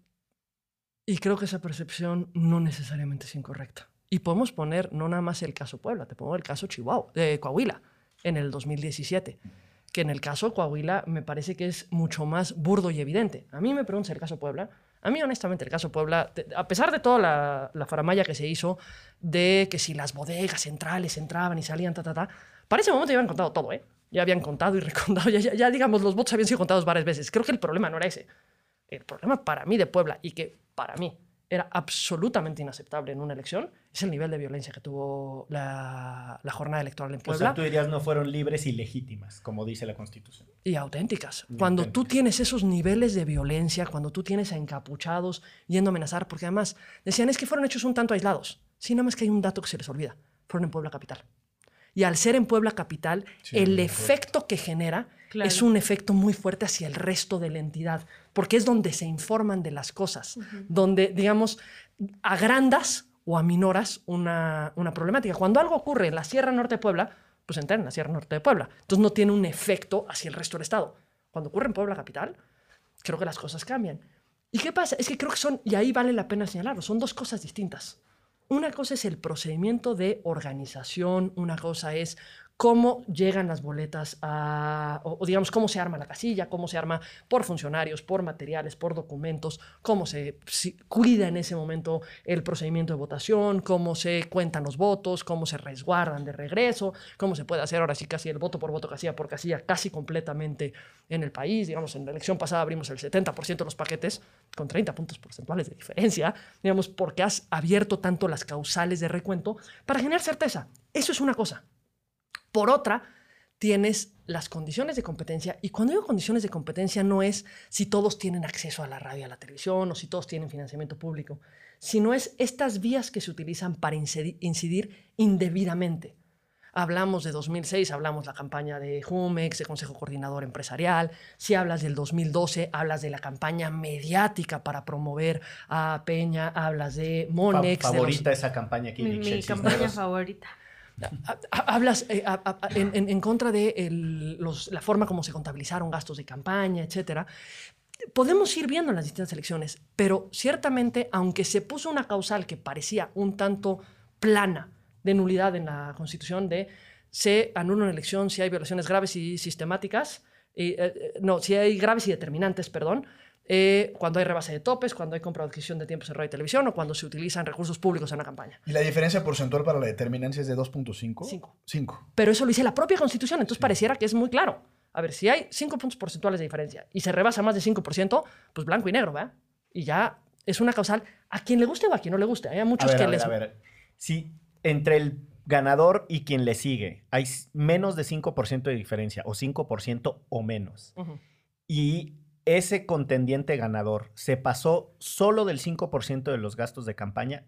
Speaker 5: y creo que esa percepción no necesariamente es incorrecta. Y podemos poner no nada más el caso Puebla, te pongo el caso Chihuahua, de Coahuila, en el 2017, que en el caso Coahuila me parece que es mucho más burdo y evidente. A mí me preguntas el caso Puebla, a mí, honestamente, el caso Puebla, a pesar de toda la, la, faramaya que se hizo de que si las bodegas centrales entraban y salían, ta, ta, ta, para ese momento ya habían contado todo, ¿eh? Ya habían contado y recontado, ya, digamos, los votos habían sido contados varias veces. Creo que el problema no era ese. El problema para mí de Puebla y que para mí era absolutamente inaceptable en una elección es el nivel de violencia que tuvo la, la jornada electoral en Puebla.
Speaker 3: O sea, tú dirías no fueron libres y legítimas, como dice la Constitución.
Speaker 5: Y auténticas. cuando tú tienes esos niveles de violencia, cuando tú tienes a encapuchados yendo a amenazar, porque además decían es que fueron hechos un tanto aislados. Sí, nada más que hay un dato que se les olvida. Fueron en Puebla Capital. Y al ser en Puebla Capital, el efecto que genera es un efecto muy fuerte hacia el resto de la entidad, porque es donde se informan de las cosas, donde, digamos, agrandas o aminoras una, una problemática. Cuando algo ocurre en la Sierra Norte de Puebla, pues entra en la Sierra Norte de Puebla. Entonces no tiene un efecto hacia el resto del Estado. Cuando ocurre en Puebla Capital, creo que las cosas cambian. ¿Y qué pasa? Es que creo que son, y ahí vale la pena señalarlo, son dos cosas distintas. Una cosa es el procedimiento de organización, una cosa es cómo llegan las boletas a, o, digamos, cómo se arma la casilla, cómo se arma por funcionarios, por materiales, por documentos, cómo se cuida en ese momento el procedimiento de votación, cómo se cuentan los votos, cómo se resguardan de regreso, cómo se puede hacer ahora sí casi el voto por voto, casilla por casilla, casi completamente en el país. Digamos, en la elección pasada abrimos el 70% de los paquetes con 30 puntos porcentuales de diferencia, digamos, porque has abierto tanto las causales de recuento para generar certeza. Eso es una cosa. Por otra, tienes las condiciones de competencia. Y cuando digo condiciones de competencia no es si todos tienen acceso a la radio a la televisión o si todos tienen financiamiento público, sino es estas vías que se utilizan para incidir, indebidamente. Hablamos de 2006, hablamos de la campaña de Jumex, de Consejo Coordinador Empresarial. Si hablas del 2012, hablas de la campaña mediática para promover a Peña, hablas de Monex.
Speaker 3: favorita esa campaña aquí.
Speaker 4: Mi, mi campaña favorita
Speaker 5: hablas eh, en, contra de la forma como se contabilizaron gastos de campaña, etcétera. Podemos ir viendo en las distintas elecciones, pero ciertamente, aunque se puso una causal que parecía un tanto plana de nulidad en la Constitución de se anula una elección si hay violaciones graves y sistemáticas, eh, eh, no, si hay graves y determinantes, perdón, eh, cuando hay rebase de topes, cuando hay compra o adquisición de tiempos en radio y televisión o cuando se utilizan recursos públicos en una campaña.
Speaker 2: ¿Y la diferencia porcentual para la determinancia es de 2.5?
Speaker 5: 5.
Speaker 2: 5.
Speaker 5: Pero eso lo dice la propia Constitución, entonces pareciera que es muy claro. A ver, si hay 5 puntos porcentuales de diferencia y se rebasa más de 5%, pues blanco y negro, ¿verdad? Y ya es una causal a quien le guste o a quien no le guste. Hay muchos que
Speaker 3: a ver,
Speaker 5: les...
Speaker 3: A ver, si entre el ganador y quien le sigue hay menos de 5% de diferencia o 5% o menos. Y ese contendiente ganador se pasó solo del 5% de los gastos de campaña.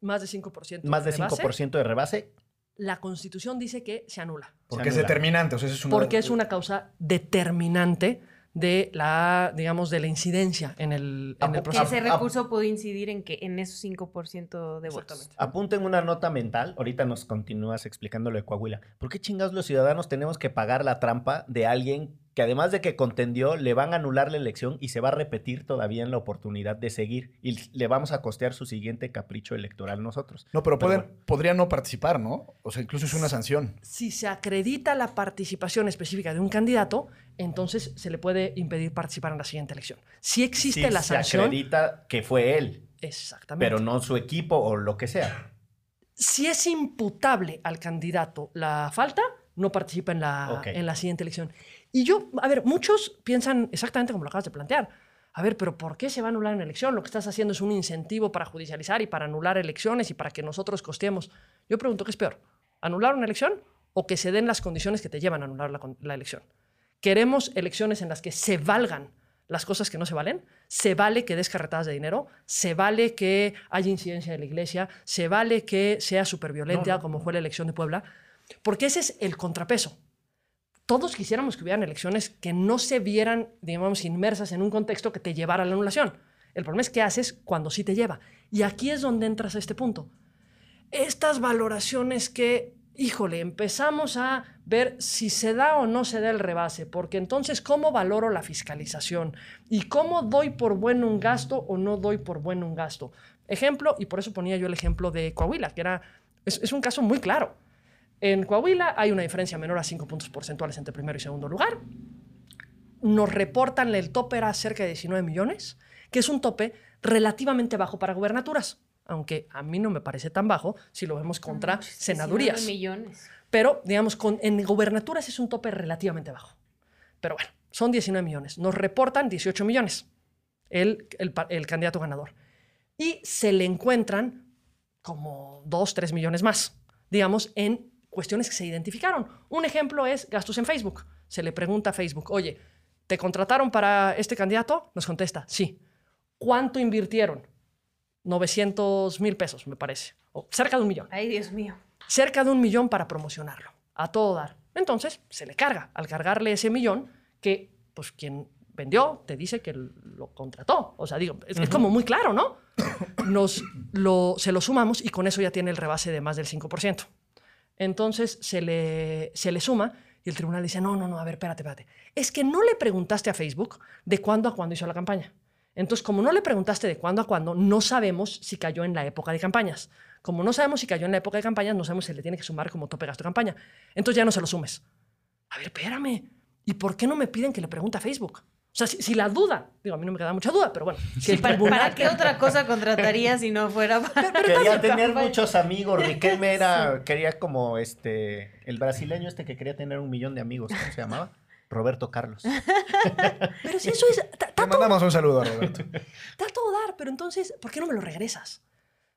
Speaker 5: Más de 5%.
Speaker 3: Más de, 5% de rebase.
Speaker 5: La constitución dice que se anula.
Speaker 2: Porque es determinante. O sea, es una...
Speaker 5: Porque es una causa determinante de la, digamos, de la incidencia en el, en el proceso.
Speaker 4: Ese recurso puede incidir en que en esos 5% de votos.
Speaker 3: Apunten una nota mental. Ahorita nos continúas explicando lo de Coahuila. ¿Por qué chingados los ciudadanos tenemos que pagar la trampa de alguien que además de que contendió, le van a anular la elección y se va a repetir todavía en la oportunidad de seguir y le vamos a costear su siguiente capricho electoral nosotros.
Speaker 2: No, pero, podría no participar, ¿no? O sea, incluso es una sanción.
Speaker 5: Si se acredita la participación específica de un candidato, entonces se le puede impedir participar en la siguiente elección. Si existe la sanción...
Speaker 3: Se acredita que fue él.
Speaker 5: Exactamente.
Speaker 3: Pero no su equipo o lo que sea
Speaker 5: Si es imputable al candidato la falta, no participa en la, en la siguiente elección. Y yo, a ver, muchos piensan exactamente como lo acabas de plantear. A ver, pero ¿por qué se va a anular una elección? Lo que estás haciendo es un incentivo para judicializar y para anular elecciones y para que nosotros costeemos. Yo pregunto, ¿qué es peor? ¿Anular una elección o que se den las condiciones que te llevan a anular la, elección? ¿Queremos elecciones en las que se valgan las cosas que no se valen? ¿Se vale que des carretadas de dinero? ¿Se vale que haya incidencia de la iglesia? ¿Se vale que sea superviolenta como fue la elección de Puebla? Porque ese es el contrapeso todos quisiéramos que hubieran elecciones que no se vieran, digamos, inmersas en un contexto que te llevara a la anulación. El problema es qué haces cuando sí te lleva. Y aquí es donde entras a este punto. Estas valoraciones que, híjole, empezamos a ver si se da o no se da el rebase, porque entonces, ¿cómo valoro la fiscalización? ¿Y cómo doy por bueno un gasto o no doy por bueno un gasto? Ejemplo, y por eso ponía yo el ejemplo de Coahuila, que era, es, es un caso muy claro. En Coahuila hay una diferencia menor a 5 puntos porcentuales entre primero y segundo lugar. Nos reportan el tope era cerca de 19 millones, que es un tope relativamente bajo para gubernaturas, aunque a mí no me parece tan bajo si lo vemos contra
Speaker 4: 19
Speaker 5: senadurías.
Speaker 4: millones.
Speaker 5: Pero, digamos, con, en gubernaturas es un tope relativamente bajo. Pero bueno, son 19 millones. Nos reportan 18 millones el, el el candidato ganador. Y se le encuentran como 2, 3 millones más, digamos, en cuestiones que se identificaron. Un ejemplo es gastos en Facebook. Se le pregunta a Facebook, oye, ¿te contrataron para este candidato? Nos contesta, sí. ¿Cuánto invirtieron? 900 mil pesos, me parece. O cerca de un millón
Speaker 4: Ay, Dios mío.
Speaker 5: cerca de un millón para promocionarlo, a todo dar. Entonces, se le carga. Al cargarle ese millón, que pues quien vendió te dice que lo contrató. O sea, digo, es, es como muy claro, ¿no? Nos lo, se lo sumamos y con eso ya tiene el rebase de más del 5%. Entonces, se le, se le suma y el tribunal dice, no, no, no, a ver, espérate, espérate. Es que no le preguntaste a Facebook de cuándo a cuándo hizo la campaña. Entonces, como no le preguntaste de cuándo a cuándo, no sabemos si cayó en la época de campañas. Como no sabemos si cayó en la época de campañas, no sabemos si le tiene que sumar como tope gasto de campaña. Entonces ya no se lo sumes. A ver, espérame. ¿Y por qué no me piden que le pregunte a Facebook? O sea, si, si la duda, digo, a mí no me queda mucha duda, pero bueno, si
Speaker 4: ¿Para,
Speaker 5: tribunal-
Speaker 4: para qué otra cosa contrataría si no fuera para...
Speaker 3: Quería tener muchos amigos. Riquelme era, quería como este, el brasileño este que quería tener un millón de amigos. ¿Cómo se llamaba? Roberto Carlos.
Speaker 5: Pero si eso es. ta-
Speaker 2: mandamos un saludo a Roberto.
Speaker 5: Está a todo dar, pero entonces, ¿por qué no me lo regresas?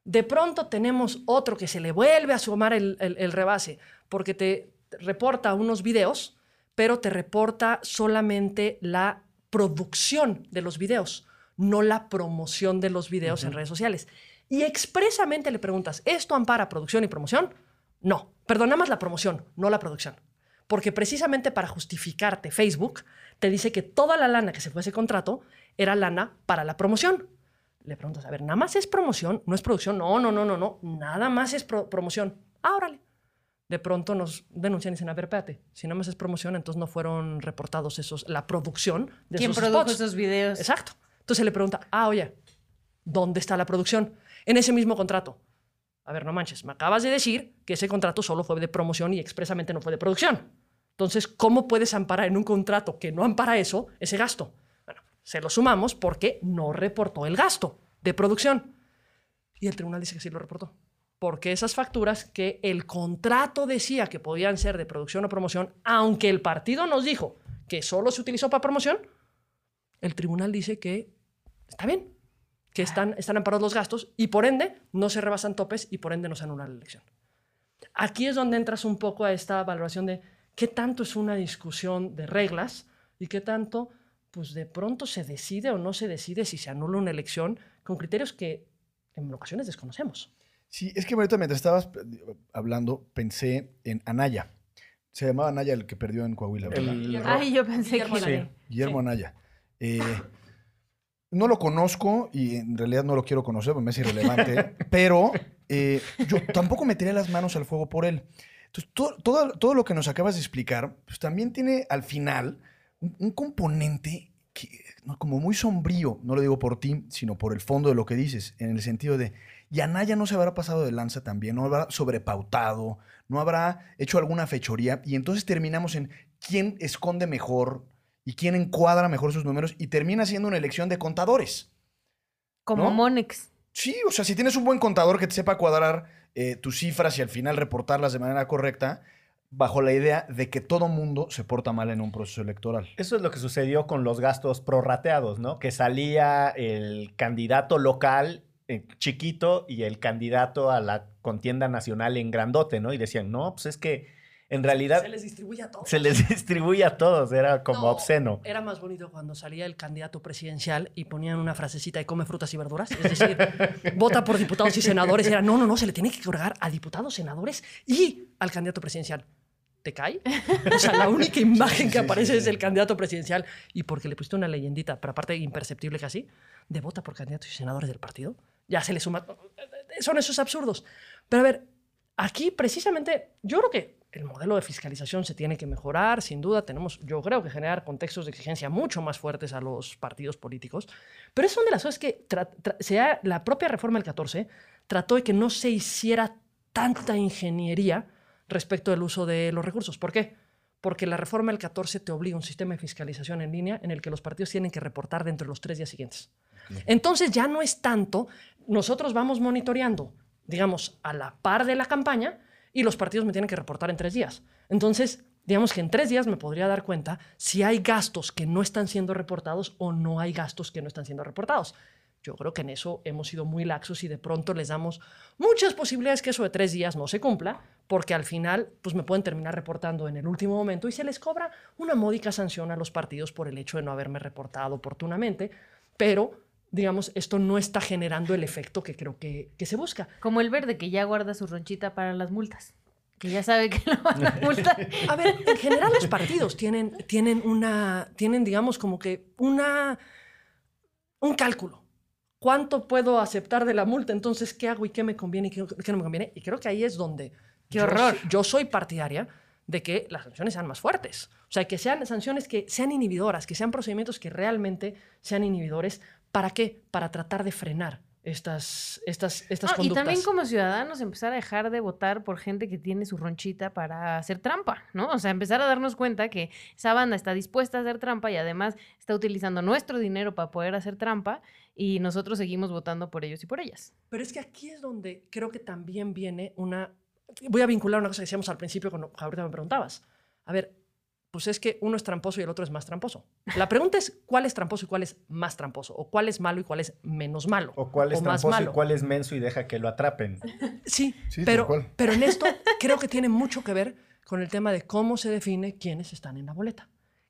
Speaker 5: De pronto tenemos otro que se le vuelve a sumar el, el- el rebase, porque te reporta unos videos, pero te reporta solamente la producción de los videos, no la promoción de los videos en redes sociales. Y expresamente le preguntas, ¿esto ampara producción y promoción? No, perdón, nada más la promoción, no la producción. Porque precisamente para justificarte, Facebook te dice que toda la lana que se fue a ese contrato era lana para la promoción. Le preguntas, a ver, ¿nada más es promoción? ¿No es producción? No, no, no, no, no. Nada más es pro- promoción. Ah, órale. De pronto nos denuncian y dicen, a ver, espérate, si nada más es promoción, entonces no fueron reportados esos, la producción de
Speaker 4: ¿Quién
Speaker 5: esos
Speaker 4: produjo
Speaker 5: spots.
Speaker 4: esos videos?
Speaker 5: Exacto. Entonces le pregunta, ah, oye, ¿dónde está la producción? En ese mismo contrato. A ver, no manches, me acabas de decir que ese contrato solo fue de promoción y expresamente no fue de producción. Entonces, ¿cómo puedes amparar en un contrato que no ampara eso, ese gasto? Bueno, se lo sumamos porque no reportó el gasto de producción. Y el tribunal dice que sí lo reportó. Porque esas facturas que el contrato decía que podían ser de producción o promoción, aunque el partido nos dijo que solo se utilizó para promoción, el tribunal dice que está bien, que están, están amparados los gastos y por ende no se rebasan topes y por ende no se anula la elección. Aquí es donde entras un poco a esta valoración de qué tanto es una discusión de reglas y qué tanto, pues de pronto se decide o no se decide si se anula una elección con criterios que en ocasiones desconocemos.
Speaker 2: Sí, es que ahorita mientras estabas eh, hablando, pensé en Anaya. Se llamaba Anaya el que perdió en Coahuila, ¿verdad?
Speaker 3: El-
Speaker 4: Ay, yo pensé
Speaker 5: Guillermo
Speaker 4: que...
Speaker 5: Anaya.
Speaker 2: Guillermo Anaya. Eh, no lo conozco y en realidad no lo quiero conocer, porque me es irrelevante, pero eh, yo tampoco metería las manos al fuego por él. Entonces, todo, todo, todo lo que nos acabas de explicar, pues también tiene al final un, un componente que, ¿no? como muy sombrío, no lo digo por ti, sino por el fondo de lo que dices, en el sentido de, y Anaya no se habrá pasado de lanza también, no habrá sobrepautado, no habrá hecho alguna fechoría, y entonces terminamos en quién esconde mejor y quién encuadra mejor sus números, y termina siendo una elección de contadores.
Speaker 4: Como
Speaker 2: ¿no?
Speaker 4: Monex.
Speaker 2: Sí, o sea, si tienes un buen contador que te sepa cuadrar eh, tus cifras y al final reportarlas de manera correcta bajo la idea de que todo mundo se porta mal en un proceso electoral.
Speaker 3: Eso es lo que sucedió con los gastos prorrateados, ¿no? Que salía el candidato local chiquito y el candidato a la contienda nacional en grandote, ¿no? Y decían, no, pues es que en realidad
Speaker 5: Se les distribuye a todos.
Speaker 3: se les distribuye a todos, era como
Speaker 5: No,
Speaker 3: obsceno.
Speaker 5: Era más bonito cuando salía el candidato presidencial y ponían una frasecita de come frutas y verduras. Es decir, vota por diputados y senadores. Era, no, no, no, se le tiene que otorgar a diputados, senadores y al candidato presidencial. ¿Te cae? O sea, la única imagen que aparece es el candidato presidencial y porque le pusiste una leyendita, pero aparte imperceptible casi, de vota por candidatos y senadores del partido. Ya se le suma. Son esos absurdos. Pero a ver, aquí precisamente yo creo que el modelo de fiscalización se tiene que mejorar, sin duda tenemos, yo creo que generar contextos de exigencia mucho más fuertes a los partidos políticos, pero es una de las cosas que sea, la propia reforma del 14 trató de que no se hiciera tanta ingeniería respecto del uso de los recursos. ¿Por qué? Porque la reforma del 14 te obliga a un sistema de fiscalización en línea en el que los partidos tienen que reportar dentro de los tres días siguientes. Entonces ya no es tanto, nosotros vamos monitoreando, digamos, a la par de la campaña y los partidos me tienen que reportar en tres días. Entonces, digamos que en tres días me podría dar cuenta si hay gastos que no están siendo reportados o no hay gastos que no están siendo reportados. Yo creo que en eso hemos sido muy laxos y de pronto les damos muchas posibilidades que eso de tres días no se cumpla, porque al final pues me pueden terminar reportando en el último momento y se les cobra una módica sanción a los partidos por el hecho de no haberme reportado oportunamente, pero digamos, esto no está generando el efecto que creo que, que se busca.
Speaker 4: Como el verde que ya guarda su ronchita para las multas. Que ya sabe que lo van a multar.
Speaker 5: A ver, en general los partidos tienen, tienen una, tienen, digamos, como que una, un cálculo. ¿Cuánto puedo aceptar de la multa? Entonces, ¿qué hago y qué me conviene y qué, qué no me conviene? Y creo que ahí es donde
Speaker 4: ¡Qué
Speaker 5: yo
Speaker 4: horror!
Speaker 5: Yo soy partidaria de que las sanciones sean más fuertes. O sea, que sean sanciones que sean inhibidoras, que sean procedimientos que realmente sean inhibidores. ¿Para qué? Para tratar de frenar estas, estas, estas
Speaker 4: No, y
Speaker 5: conductas.
Speaker 4: también como ciudadanos empezar a dejar de votar por gente que tiene su ronchita para hacer trampa, ¿no? O sea, empezar a darnos cuenta que esa banda está dispuesta a hacer trampa y además está utilizando nuestro dinero para poder hacer trampa y nosotros seguimos votando por ellos y por ellas.
Speaker 5: Pero es que aquí es donde creo que también viene una... Voy a vincular una cosa que decíamos al principio cuando ahorita me preguntabas. A ver, pues es que uno es tramposo y el otro es más tramposo. La pregunta es cuál es tramposo y cuál es más tramposo, o cuál es malo y cuál es menos malo.
Speaker 3: O cuál es
Speaker 5: más
Speaker 3: tramposo
Speaker 5: malo.
Speaker 3: y cuál es menso y deja que lo atrapen.
Speaker 5: Sí,
Speaker 2: Sí,
Speaker 5: pero, pero en esto creo que tiene mucho que ver con el tema de cómo se define quiénes están en la boleta.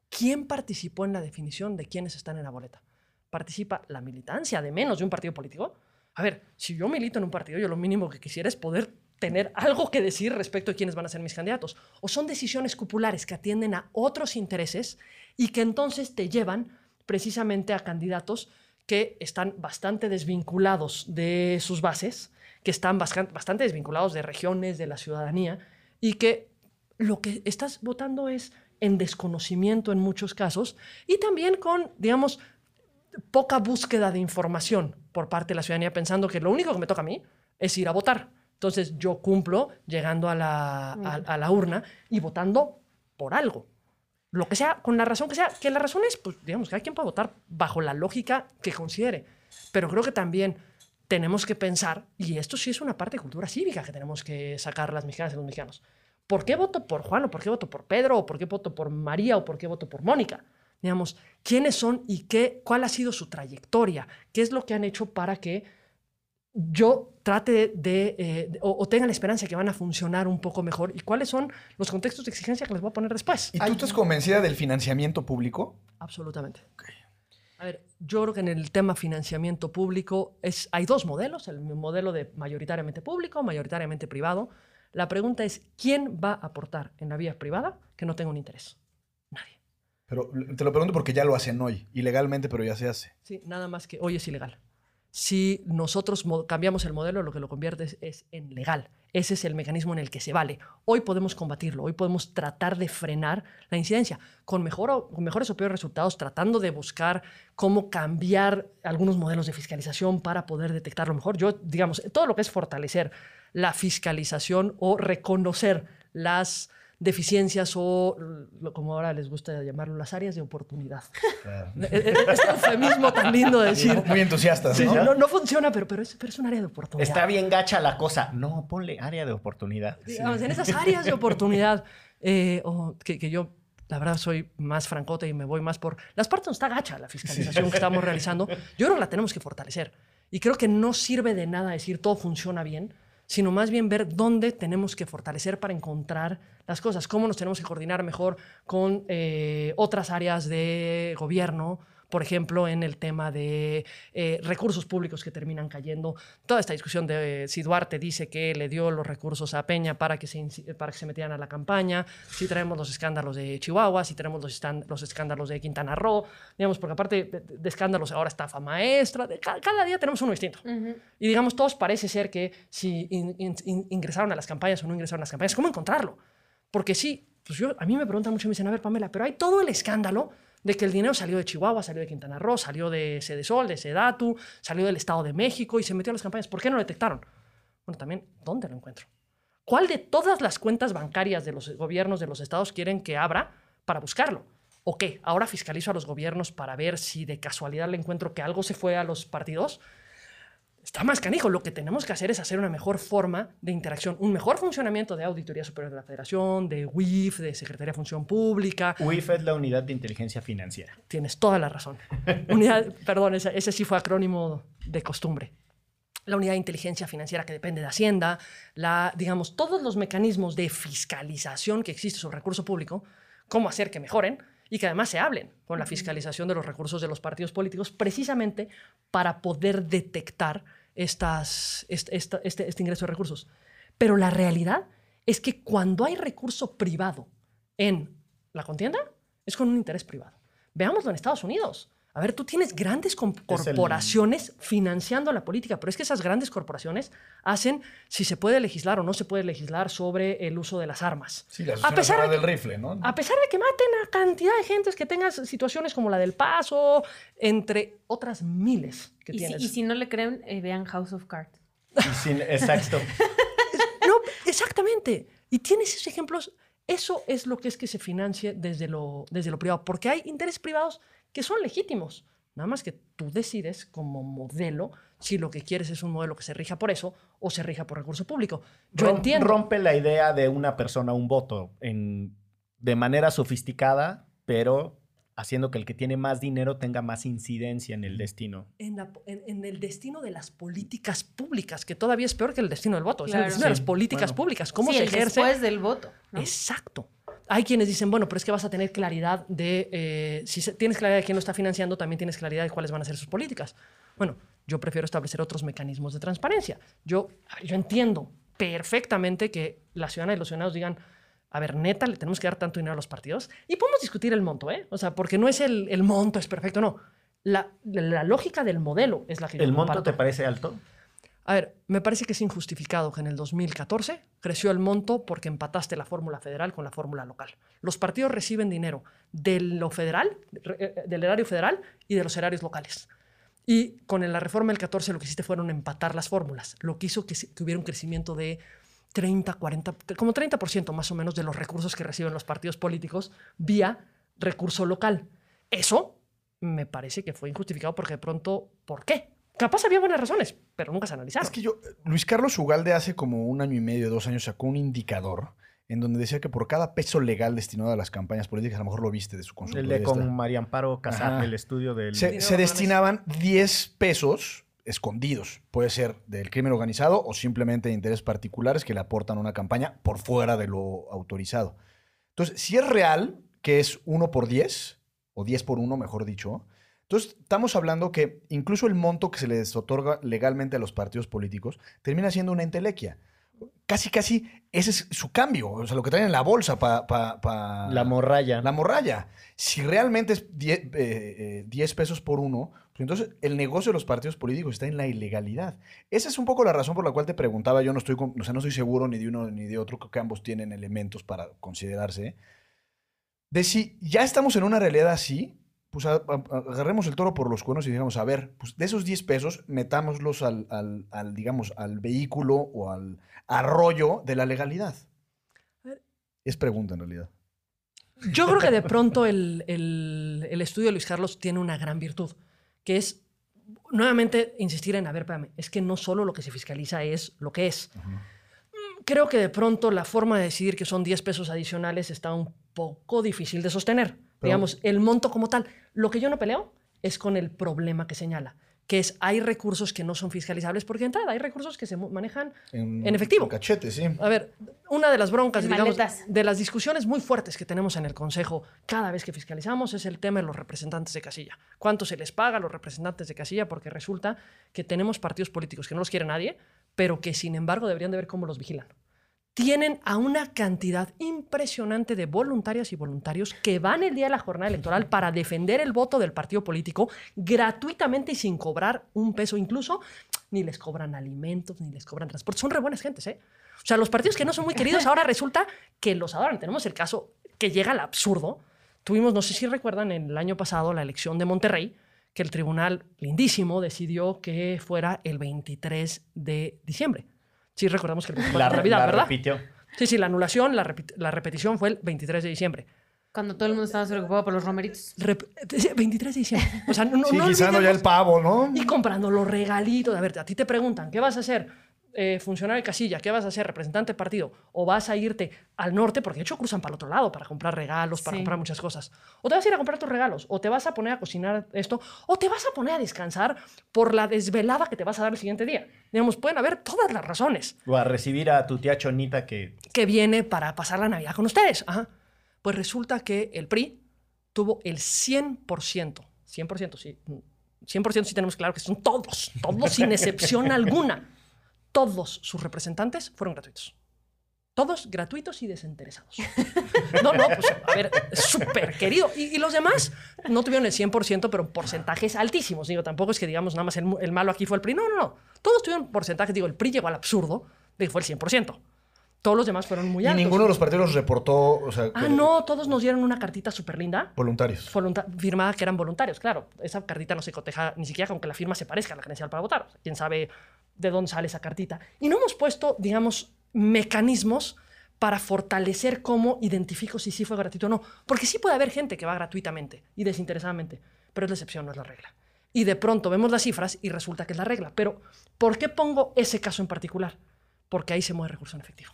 Speaker 5: ¿Quién participó en la definición de quiénes están en la boleta? ¿Participa la militancia de menos de un partido político? A ver, si yo milito en un partido, yo lo mínimo que quisiera es poder tener algo que decir respecto de quiénes van a ser mis candidatos. O son decisiones cupulares que atienden a otros intereses y que entonces te llevan precisamente a candidatos que están bastante desvinculados de sus bases, que están bastante desvinculados de regiones, de la ciudadanía, y que lo que estás votando es en desconocimiento en muchos casos, y también con, digamos, poca búsqueda de información por parte de la ciudadanía, pensando que lo único que me toca a mí es ir a votar. Entonces yo cumplo llegando a la, a- a la urna y votando por algo lo que sea, con la razón que sea, que la razón es, pues, digamos, que hay quien puede votar bajo la lógica que considere. Pero creo que también tenemos que pensar, y esto sí es una parte de cultura cívica que tenemos que sacar las mexicanas y los mexicanos. ¿Por qué voto por Juan o por qué voto por Pedro o por qué voto por María o por qué voto por Mónica? Digamos, ¿quiénes son y qué, cuál ha sido su trayectoria? ¿Qué es lo que han hecho para que yo trate de, de, eh, de- o, o tenga la esperanza que van a funcionar un poco mejor y cuáles son los contextos de exigencia que les voy a poner después.
Speaker 2: ¿Y tú estás convencida del financiamiento público?
Speaker 5: Absolutamente. A ver, yo creo que en el tema financiamiento público es, hay dos modelos, el modelo de mayoritariamente público, mayoritariamente privado. La pregunta es, ¿quién va a aportar en la vía privada que no tenga un interés? Nadie.
Speaker 2: Pero te lo pregunto porque ya lo hacen hoy, ilegalmente, pero ya se hace.
Speaker 5: Sí, nada más que hoy es ilegal. Si nosotros mo- cambiamos el modelo, lo que lo convierte es, en legal. Ese es el mecanismo en el que se vale. Hoy podemos combatirlo, hoy podemos tratar de frenar la incidencia con, mejor con mejores o peores resultados, tratando de buscar cómo cambiar algunos modelos de fiscalización para poder detectarlo mejor. Yo, digamos, todo lo que es fortalecer la fiscalización o reconocer las deficiencias o, lo- como ahora les gusta llamarlo, las áreas de oportunidad. E- e- Este eufemismo tan lindo de decir,
Speaker 2: Muy entusiastas,
Speaker 5: sí,
Speaker 2: ¿no?
Speaker 5: no, no funciona, pero, pero, es, pero es un área de oportunidad.
Speaker 3: Está bien gacha la cosa. No, ponle área de oportunidad.
Speaker 5: digamos, en esas áreas de oportunidad, eh, o que, que yo, la verdad, soy más francote y me voy más por las partes donde está gacha la fiscalización que estamos realizando. Yo creo que la tenemos que fortalecer. Y creo que no sirve de nada decir todo funciona bien, sino más bien ver dónde tenemos que fortalecer para encontrar las cosas, cómo nos tenemos que coordinar mejor con eh, otras áreas de gobierno, por ejemplo, en el tema de eh, recursos públicos que terminan cayendo. Toda esta discusión de eh, si Duarte dice que le dio los recursos a Peña para que se, para que se metieran a la campaña, si tenemos los escándalos de Chihuahua, si tenemos los, los escándalos de Quintana Roo, digamos, porque aparte de, de escándalos ahora estafa maestra, de cada día tenemos uno distinto. Y digamos, todos parece ser que si in- in- in- ingresaron a las campañas o no ingresaron a las campañas, ¿cómo encontrarlo? Porque sí, pues yo, a mí me preguntan mucho, me dicen, a ver, Pamela, pero hay todo el escándalo de que el dinero salió de Chihuahua, salió de Quintana Roo, salió de Sedesol, de Sedatu, salió del Estado de México y se metió a las campañas. ¿Por qué no lo detectaron? Bueno, también, ¿dónde lo encuentro? ¿Cuál de todas las cuentas bancarias de los gobiernos de los estados quieren que abra para buscarlo? ¿O qué? ¿Ahora fiscalizo a los gobiernos para ver si de casualidad le encuentro que algo se fue a los partidos? Está más canijo. Lo que tenemos que hacer es hacer una mejor forma de interacción, un mejor funcionamiento de Auditoría Superior de la Federación, de WIF, de Secretaría de Función Pública.
Speaker 3: UIF es la unidad de inteligencia financiera.
Speaker 5: Tienes toda la razón. Unidad, perdón, ese, ese sí fue acrónimo de costumbre. La unidad de inteligencia financiera que depende de Hacienda, la, digamos, todos los mecanismos de fiscalización que existe sobre recurso público, cómo hacer que mejoren y que además se hablen con la fiscalización de los recursos de los partidos políticos, precisamente para poder detectar estas, este, esta- este- este ingreso de recursos. Pero la realidad es que cuando hay recurso privado en la contienda, es con un interés privado. Veámoslo en Estados Unidos. A ver, tú tienes grandes
Speaker 3: el-
Speaker 5: corporaciones financiando la política, pero es que esas grandes corporaciones hacen si se puede legislar o no se puede legislar sobre el uso de las armas.
Speaker 2: Sí, la
Speaker 5: a pesar de que,
Speaker 2: del Rifle, ¿no?
Speaker 5: a pesar de que maten a cantidad de gentes que tengas situaciones como la del Paso, entre otras miles que
Speaker 4: Y si,
Speaker 5: tienes.
Speaker 4: y si no le creen, eh, vean House of Cards.
Speaker 3: Exacto.
Speaker 5: No, exactamente. Y tienes esos ejemplos. Eso es lo que es que se financie desde lo, desde lo privado, porque hay intereses privados que son legítimos. Nada más que tú decides como modelo si lo que quieres es un modelo que se rija por eso o se rija por recurso público. Yo
Speaker 3: Rom-
Speaker 5: entiendo.
Speaker 3: Rompe la idea de una persona, un voto, en, de manera sofisticada, pero haciendo que el que tiene más dinero tenga más incidencia en el destino.
Speaker 5: en, la- en- en el destino de las políticas públicas, que todavía es peor que el destino del voto, es
Speaker 4: Claro.
Speaker 5: el destino de las políticas
Speaker 3: bueno.
Speaker 5: públicas, cómo
Speaker 4: sí,
Speaker 5: se
Speaker 4: el
Speaker 5: ejerce.
Speaker 4: después del voto. ¿no?
Speaker 5: Exacto. Hay quienes dicen, bueno, pero es que vas a tener claridad de, eh, si tienes claridad de quién lo está financiando, también tienes claridad de cuáles van a ser sus políticas. Bueno, yo prefiero establecer otros mecanismos de transparencia. Yo, yo entiendo perfectamente que las ciudadanas y los ciudadanos digan, a ver, neta, le tenemos que dar tanto dinero a los partidos. Y podemos discutir el monto, ¿eh? O sea, porque no es el, el monto, es perfecto, no. La, la lógica del modelo es la que yo
Speaker 3: ¿El monto
Speaker 5: comparto.
Speaker 3: te parece alto?
Speaker 5: A ver, me parece que es injustificado que en el 2014 creció el monto porque empataste la fórmula federal con la fórmula local. Los partidos reciben dinero de lo federal, re- eh, del erario federal y de los erarios locales. Y con la reforma del 14 lo que hiciste fueron empatar las fórmulas, lo que hizo que hubiera un crecimiento de 30, 40, como 30% más o menos de los recursos que reciben los partidos políticos vía recurso local. Eso me parece que fue injustificado porque de pronto, ¿por qué? Capaz había buenas razones, pero nunca se analizaron.
Speaker 2: Es que yo, Luis Carlos Ugalde hace como un año y medio, dos años, sacó un indicador en donde decía que por cada peso legal destinado a las campañas políticas, a lo mejor lo viste de su
Speaker 3: El
Speaker 2: consultoría.
Speaker 3: de
Speaker 2: esta,
Speaker 3: con María Amparo Casar, el estudio del...
Speaker 2: se, se destinaban 10 pesos escondidos. Puede ser del crimen organizado o simplemente de intereses particulares que le aportan a una campaña por fuera de lo autorizado. Entonces, si es real que es 1 por 10, o 10 por 1, mejor dicho, entonces estamos hablando que incluso el monto que se les otorga legalmente a los partidos políticos termina siendo una entelequia. Casi, casi, ese es su cambio, o sea, lo que traen en la bolsa para...
Speaker 3: La morralla.
Speaker 2: La morralla. Si realmente es 10 eh, eh, 10 pesos por uno, pues entonces el negocio de los partidos políticos está en la ilegalidad. Esa es un poco la razón por la cual te preguntaba. Yo no estoy, o sea, no estoy seguro ni de uno ni de otro. Creo que ambos tienen elementos para considerarse. De si ya estamos en una realidad así, pues a- a- agarremos el toro por los cuernos y digamos, a ver, pues de esos 10 pesos, metámoslos al, al- al, digamos, al vehículo o al arroyo de la legalidad. Es pregunta en realidad.
Speaker 5: Yo creo que de pronto el, el- el estudio de Luis Carlos tiene una gran virtud, que es nuevamente insistir en, a ver, espérame, es que no solo lo que se fiscaliza es lo que es. Mm, Creo que de pronto la forma de decidir que son 10 pesos adicionales está un poco difícil de sostener. Digamos, el monto como tal. Lo que yo no peleo es con el problema que señala, que es hay recursos que no son fiscalizables porque de entrada hay recursos que se manejan en efectivo.
Speaker 2: En cachete, sí.
Speaker 5: A ver, una de las broncas,
Speaker 4: En
Speaker 5: digamos, de las discusiones muy fuertes que tenemos en el Consejo cada vez que fiscalizamos es el tema de los representantes de casilla. ¿Cuánto se les paga a los representantes de casilla? Porque resulta que tenemos partidos políticos que no los quiere nadie, pero que sin embargo deberían de ver cómo los vigilan. Tienen a una cantidad impresionante de voluntarias y voluntarios que van el día de la jornada electoral para defender el voto del partido político gratuitamente y sin cobrar un peso. Incluso ni les cobran alimentos, ni les cobran transporte. Son re buenas gentes, ¿eh? O sea, los partidos que no son muy queridos ahora resulta que los adoran. Tenemos el caso que llega al absurdo. Tuvimos, no sé si recuerdan, el año pasado la elección de Monterrey, que el tribunal lindísimo decidió que fuera el 23 de diciembre. Sí, recordamos que el 24
Speaker 3: La,
Speaker 5: de Navidad,
Speaker 3: la
Speaker 5: ¿verdad?
Speaker 3: repitió.
Speaker 5: Sí, sí, la anulación, la, la repetición fue el 23 de diciembre.
Speaker 4: Cuando todo el mundo estaba preocupado por los romeritos.
Speaker 5: Rep- 23 de diciembre. O sea, no,
Speaker 2: Sí,
Speaker 5: no
Speaker 2: guisando ya el pavo, ¿no?
Speaker 5: y comprando los regalitos. A ver, a ti te preguntan, ¿qué vas a hacer? Eh, funcionario de casilla, ¿qué vas a hacer? Representante de partido. O vas a irte al norte, porque de hecho cruzan para el otro lado para comprar regalos, para
Speaker 4: Sí.
Speaker 5: comprar muchas cosas. O te vas a ir a comprar tus regalos, o te vas a poner a cocinar esto, o te vas a poner a descansar por la desvelada que te vas a dar el siguiente día. Digamos, pueden haber todas las razones
Speaker 3: O a recibir a tu tía Chonita que
Speaker 5: que viene para pasar la Navidad con ustedes. Ajá. Pues resulta que el PRI tuvo el 100%, 100% sí, 100% sí tenemos claro que son todos, todos sin excepción alguna, todos sus representantes fueron gratuitos. Todos gratuitos y desinteresados. No, no, pues a ver, súper querido. Y, y los demás no tuvieron el 100%, pero en porcentajes altísimos. Digo, tampoco es que digamos nada más el, el malo aquí fue el PRI. No, no, no. Todos tuvieron porcentajes. Digo, el PRI llegó al absurdo de que fue el 100%. Todos los demás fueron muy
Speaker 2: Y
Speaker 5: altos.
Speaker 2: ninguno de los partidos reportó, o sea,
Speaker 5: Ah, no, todos nos dieron una cartita súper linda.
Speaker 2: voluntarios.
Speaker 5: volunta- firmada que eran voluntarios, claro. Esa cartita no se coteja ni siquiera con que la firma se parezca a la credencial para votar. Quién sabe de dónde sale esa cartita. Y no hemos puesto, digamos, mecanismos para fortalecer cómo identifico si sí fue gratuito o no. Porque sí puede haber gente que va gratuitamente y desinteresadamente, pero es la excepción, no es la regla. Y de pronto vemos las cifras y resulta que es la regla. Pero, ¿por qué pongo ese caso en particular? Porque ahí se mueve recurso en efectivo.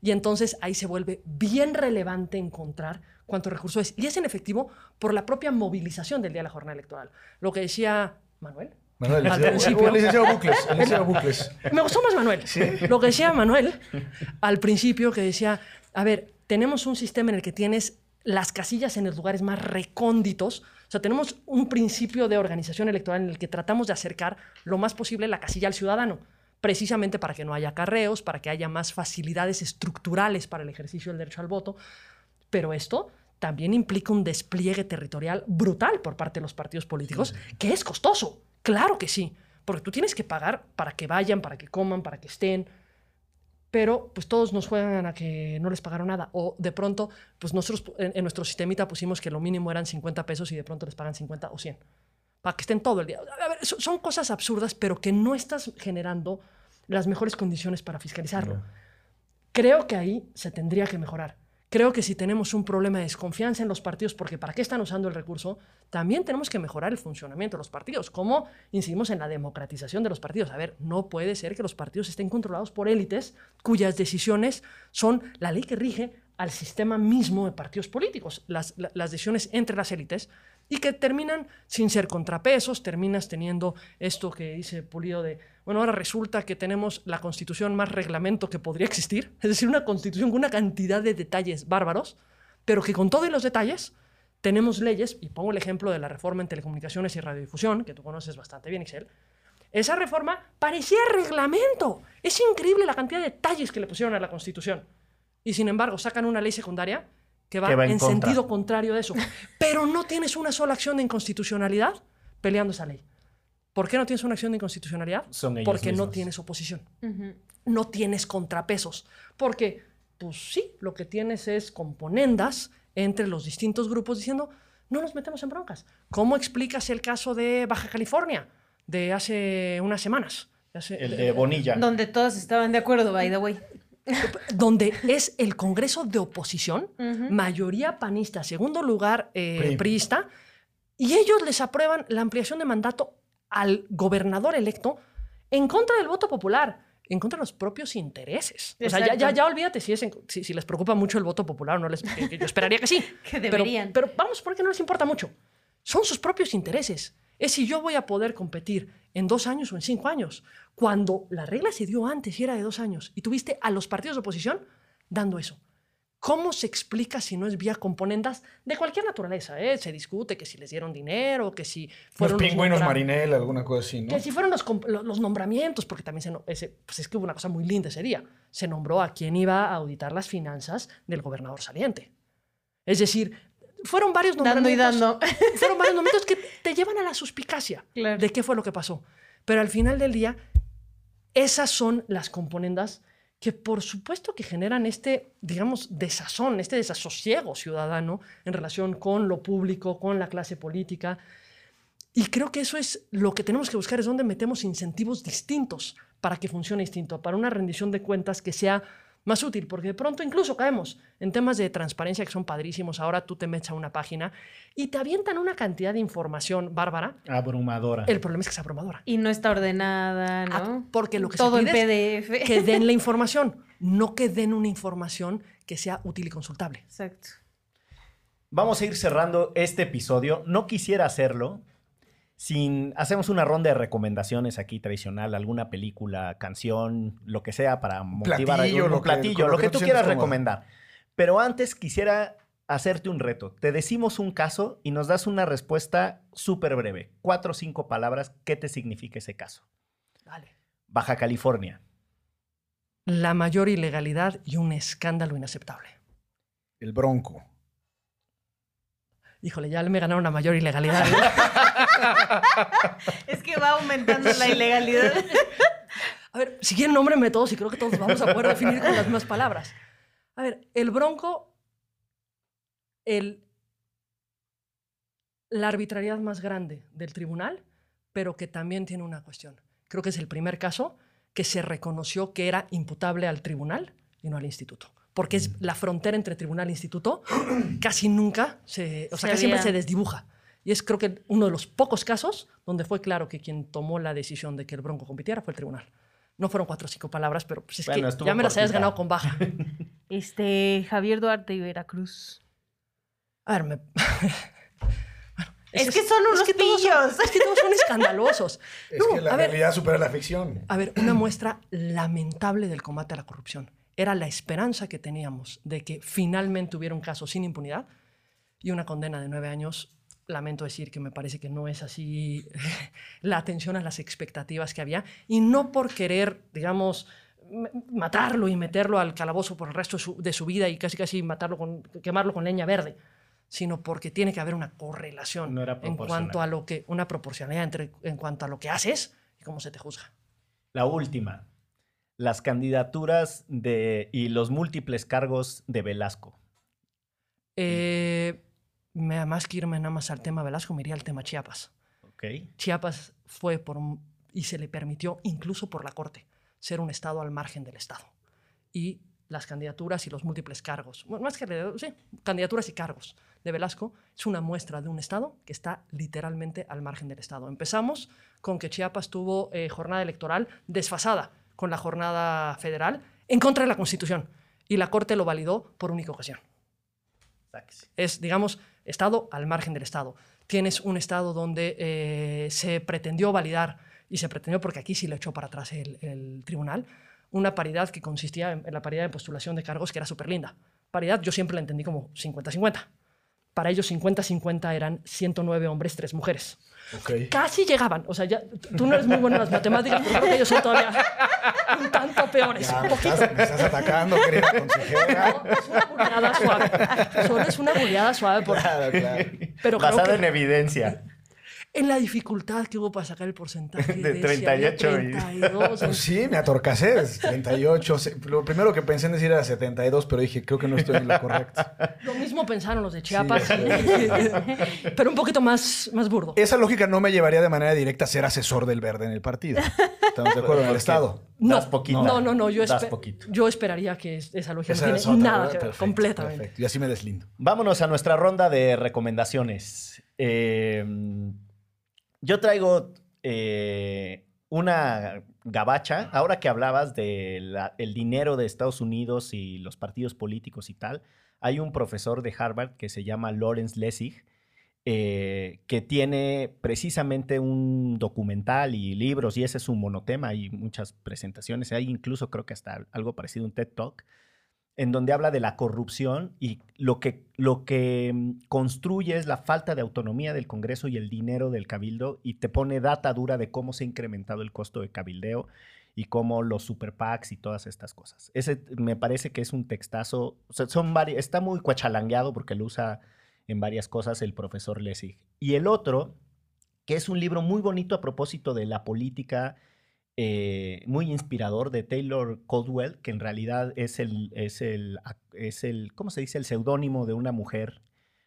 Speaker 5: Y entonces ahí se vuelve bien relevante encontrar cuánto recurso es. Y es en efectivo por la propia movilización del día de la jornada electoral. Lo que decía Manuel.
Speaker 2: Manuel, el
Speaker 5: Al
Speaker 2: licenciado-
Speaker 5: principio.
Speaker 2: el licenciado Bucles, el licenciado Bucles.
Speaker 5: Me gustó más Manuel. Lo que decía Manuel al principio, que decía, a ver, tenemos un sistema en el que tienes las casillas en los lugares más recónditos. O sea, tenemos un principio de organización electoral en el que tratamos de acercar lo más posible la casilla al ciudadano, precisamente para que no haya carreos, para que haya más facilidades estructurales para el ejercicio del derecho al voto. Pero esto también implica un despliegue territorial brutal por parte de los partidos políticos, que es costoso. Claro que sí, porque tú tienes que pagar para que vayan, para que coman, para que estén. Pero pues todos nos juegan a que no les pagaron nada. O de pronto, pues nosotros en, en nuestro sistemita pusimos que lo mínimo eran 50 pesos y de pronto les pagan 50 o 100. Para que estén todo el día. A ver, so- son cosas absurdas, pero que no estás generando las mejores condiciones para fiscalizarlo. Creo que ahí se tendría que mejorar. Creo que si tenemos un problema de desconfianza en los partidos, porque ¿para qué están usando el recurso? También tenemos que mejorar el funcionamiento de los partidos. ¿Cómo incidimos en la democratización de los partidos? A ver, no puede ser que los partidos estén controlados por élites cuyas decisiones son la ley que rige al sistema mismo de partidos políticos, las, la- las decisiones entre las élites, y que terminan sin ser contrapesos, terminas teniendo esto que dice Pulido de, bueno, ahora resulta que tenemos la constitución más reglamento que podría existir, es decir, una constitución con una cantidad de detalles bárbaros, pero que con todos los detalles tenemos leyes, y pongo el ejemplo de la reforma en telecomunicaciones y radiodifusión, que tú conoces bastante bien, Excel, esa reforma parecía reglamento. Es increíble la cantidad de detalles que le pusieron a la Constitución. Y sin embargo, sacan una ley secundaria que va,
Speaker 3: Que va en
Speaker 5: en, sentido contrario de eso. Pero no tienes una sola acción de inconstitucionalidad peleando esa ley. ¿Por qué no tienes una acción de inconstitucionalidad?
Speaker 3: Son ellos
Speaker 5: Porque no tienes oposición. No tienes contrapesos. Porque, pues sí, lo que tienes es componendas entre los distintos grupos diciendo, no nos metemos en broncas. ¿Cómo explicas el caso de Baja California de hace unas semanas? De hace-
Speaker 3: el
Speaker 5: de-
Speaker 3: Bonilla.
Speaker 4: Donde todos estaban de acuerdo, by the way.
Speaker 5: donde es el Congreso de oposición, mayoría panista, segundo lugar eh,
Speaker 2: PRI.
Speaker 5: priista, y ellos les aprueban la ampliación de mandato al gobernador electo en contra del voto popular, en contra de los propios intereses. O sea, ya, ya, ya olvídate si, es en- si, si les preocupa mucho el voto popular o no les... yo esperaría que sí.
Speaker 4: Que
Speaker 5: Pero-
Speaker 4: deberían.
Speaker 5: Pero, vamos, porque no les importa mucho. Son sus propios intereses. Es si yo voy a poder competir en dos años o en cinco años, cuando la regla se dio antes y era de dos años, y tuviste a los partidos de oposición dando eso. ¿Cómo se explica si no es vía componendas de cualquier naturaleza? eh? Se discute que si les dieron dinero, que si
Speaker 2: Los
Speaker 5: fueron los
Speaker 2: pingüinos
Speaker 5: nombra-
Speaker 2: marinel, alguna cosa así, ¿no?
Speaker 5: que si fueron los, los nombramientos, porque también se, ese, pues es que hubo una cosa muy linda ese día. Se nombró a quien iba a auditar las finanzas del gobernador saliente. Es decir, fueron varios
Speaker 4: Dando y
Speaker 5: nombramientos.
Speaker 4: dando.
Speaker 5: Fueron varios momentos que te llevan a la suspicacia
Speaker 4: Claro.
Speaker 5: de qué fue lo que pasó. Pero al final del día, esas son las componendas que por supuesto que generan este, digamos, desazón, este desasosiego ciudadano en relación con lo público, con la clase política. Y creo que eso es lo que tenemos que buscar, es donde metemos incentivos distintos para que funcione distinto, para una rendición de cuentas que sea más útil, porque de pronto incluso caemos en temas de transparencia que son padrísimos. Ahora tú te metes a una página y te avientan una cantidad de información bárbara.
Speaker 3: Abrumadora.
Speaker 5: El problema es que es abrumadora.
Speaker 4: Y no está ordenada,
Speaker 5: Ah,
Speaker 4: ¿no?
Speaker 5: porque lo que
Speaker 4: Todo
Speaker 5: se
Speaker 4: en
Speaker 5: pide es
Speaker 4: PDF.
Speaker 5: que den la información, no que den una información que sea útil y consultable.
Speaker 4: Exacto.
Speaker 3: Vamos a ir cerrando este episodio. No quisiera hacerlo sin... Hacemos una ronda de recomendaciones aquí tradicional, alguna película, canción, lo que sea para motivar
Speaker 2: Platillo,
Speaker 3: algún
Speaker 2: lo
Speaker 3: platillo, lo,
Speaker 2: lo
Speaker 3: que,
Speaker 2: que
Speaker 3: tú quieras recomendar. Pero antes quisiera hacerte un reto. Te decimos un caso y nos das una respuesta súper breve. Cuatro o cinco palabras. ¿Qué te significa ese caso?
Speaker 5: Vale.
Speaker 3: Baja California.
Speaker 5: La mayor ilegalidad y un escándalo inaceptable.
Speaker 2: El bronco.
Speaker 5: Híjole, ya me ganaron la mayor ilegalidad.
Speaker 4: Es que va aumentando la ilegalidad.
Speaker 5: A ver, si quieren, nómbrenme todos y creo que todos vamos a poder definir con las mismas palabras. A ver, el bronco, el, la arbitrariedad más grande del tribunal, pero que también tiene una cuestión. Creo que es el primer caso que se reconoció que era imputable al tribunal y no al instituto. Porque es la frontera entre tribunal e instituto casi nunca se, o sea,
Speaker 4: Se
Speaker 5: casi siempre se desdibuja. Y es creo que uno de los pocos casos donde fue claro que quien tomó la decisión de que el Bronco compitiera fue el tribunal. No fueron cuatro o cinco palabras, pero pues es
Speaker 3: Bueno,
Speaker 5: que ya me las hayas ganado con baja.
Speaker 4: Este, Javier Duarte y Veracruz.
Speaker 5: A ver, me... Bueno,
Speaker 4: Es que son unos
Speaker 5: todos
Speaker 4: pillos.
Speaker 5: es que todos son escandalosos.
Speaker 2: Es
Speaker 5: No,
Speaker 2: que la
Speaker 5: ver,
Speaker 2: realidad supera la ficción.
Speaker 5: A ver, una muestra lamentable del combate a la corrupción. Era la esperanza que teníamos de que finalmente hubiera un caso sin impunidad y una condena de nueve años. Lamento decir que me parece que no es así la atención a las expectativas que había y no por querer, digamos, matarlo y meterlo al calabozo por el resto de su, de su vida y casi casi matarlo con, quemarlo con leña verde, sino porque tiene que haber una correlación
Speaker 3: No
Speaker 5: en cuanto a lo que, una proporcionalidad entre, en cuanto a lo que haces y cómo se te juzga.
Speaker 3: La última. Las candidaturas de, y los múltiples cargos de Velasco.
Speaker 5: Eh, me, más que irme nada más al tema Velasco, me iría al tema Chiapas. Chiapas fue por y se le permitió, incluso por la Corte, ser un Estado al margen del Estado. Y las candidaturas y los múltiples cargos, bueno, más que sí, candidaturas y cargos de Velasco, es una muestra de un Estado que está literalmente al margen del Estado. Empezamos con que Chiapas tuvo eh, jornada electoral desfasada con la jornada federal en contra de la Constitución y la Corte lo validó por única ocasión. Es, digamos, Estado al margen del Estado. Tienes un Estado donde eh, se pretendió validar, y se pretendió porque aquí sí le echó para atrás el, tribunal, una paridad que consistía en la paridad de postulación de cargos que era súper linda. Paridad yo siempre la entendí como 50-50. Para ellos 50-50 eran 109 hombres, 3 mujeres.
Speaker 2: Ok.
Speaker 5: Casi llegaban. O sea, ya, tú no eres muy bueno en las matemáticas, pero creo que ellos son todavía un tanto peores.
Speaker 2: Ya,
Speaker 5: un
Speaker 2: me
Speaker 5: poquito.
Speaker 2: estás, me estás atacando, querida consejera.
Speaker 5: No, es una buleada suave. Solo es una buleada suave porque
Speaker 2: Claro, claro.
Speaker 5: pero creo
Speaker 3: Basada
Speaker 5: que
Speaker 3: en evidencia.
Speaker 5: En la dificultad que hubo para sacar el porcentaje
Speaker 3: De
Speaker 5: de, si había
Speaker 3: 38 y-
Speaker 5: 32,
Speaker 2: Pues sí, me atorcasé. es 38. se- Lo primero que pensé en decir era 72, pero dije, creo que no estoy en lo correcto.
Speaker 5: Lo mismo pensaron los de Chiapas,
Speaker 2: Sí,
Speaker 5: pero un poquito más, más burdo.
Speaker 2: Esa lógica no me llevaría de manera directa a ser asesor del verde en el partido. Estamos de acuerdo en el Estado.
Speaker 5: No,
Speaker 3: das poquito.
Speaker 5: no, no, no, yo,
Speaker 3: Das
Speaker 5: espe-
Speaker 3: poquito.
Speaker 5: yo esperaría que es- esa lógica
Speaker 2: Esa
Speaker 5: no tiene
Speaker 2: otra,
Speaker 5: nada
Speaker 2: ¿verdad?
Speaker 5: que ver,
Speaker 2: Perfecto,
Speaker 5: completamente.
Speaker 2: perfecto. Y así me deslindo.
Speaker 3: Vámonos a nuestra ronda de recomendaciones. Eh, yo traigo eh, una gabacha. Ahora que hablabas del dinero de Estados Unidos y los partidos políticos y tal, hay un profesor de Harvard que se llama Lawrence Lessig, eh, que tiene precisamente un documental y libros, y ese es un monotema, hay muchas presentaciones, hay incluso creo que hasta algo parecido a un TED Talk, en donde habla de la corrupción y lo que, lo que mm, construye es la falta de autonomía del Congreso y el dinero del cabildo y te pone data dura de cómo se ha incrementado el costo de cabildeo y cómo los super PACs y todas estas cosas. Ese me parece que es un textazo, o sea, son vari- está muy cuachalangueado porque lo usa en varias cosas el profesor Lessig. Y el otro, que es un libro muy bonito a propósito de la política eh, muy inspirador de Taylor Caldwell, que en realidad es el, es el, es el ¿cómo se dice? El seudónimo de una mujer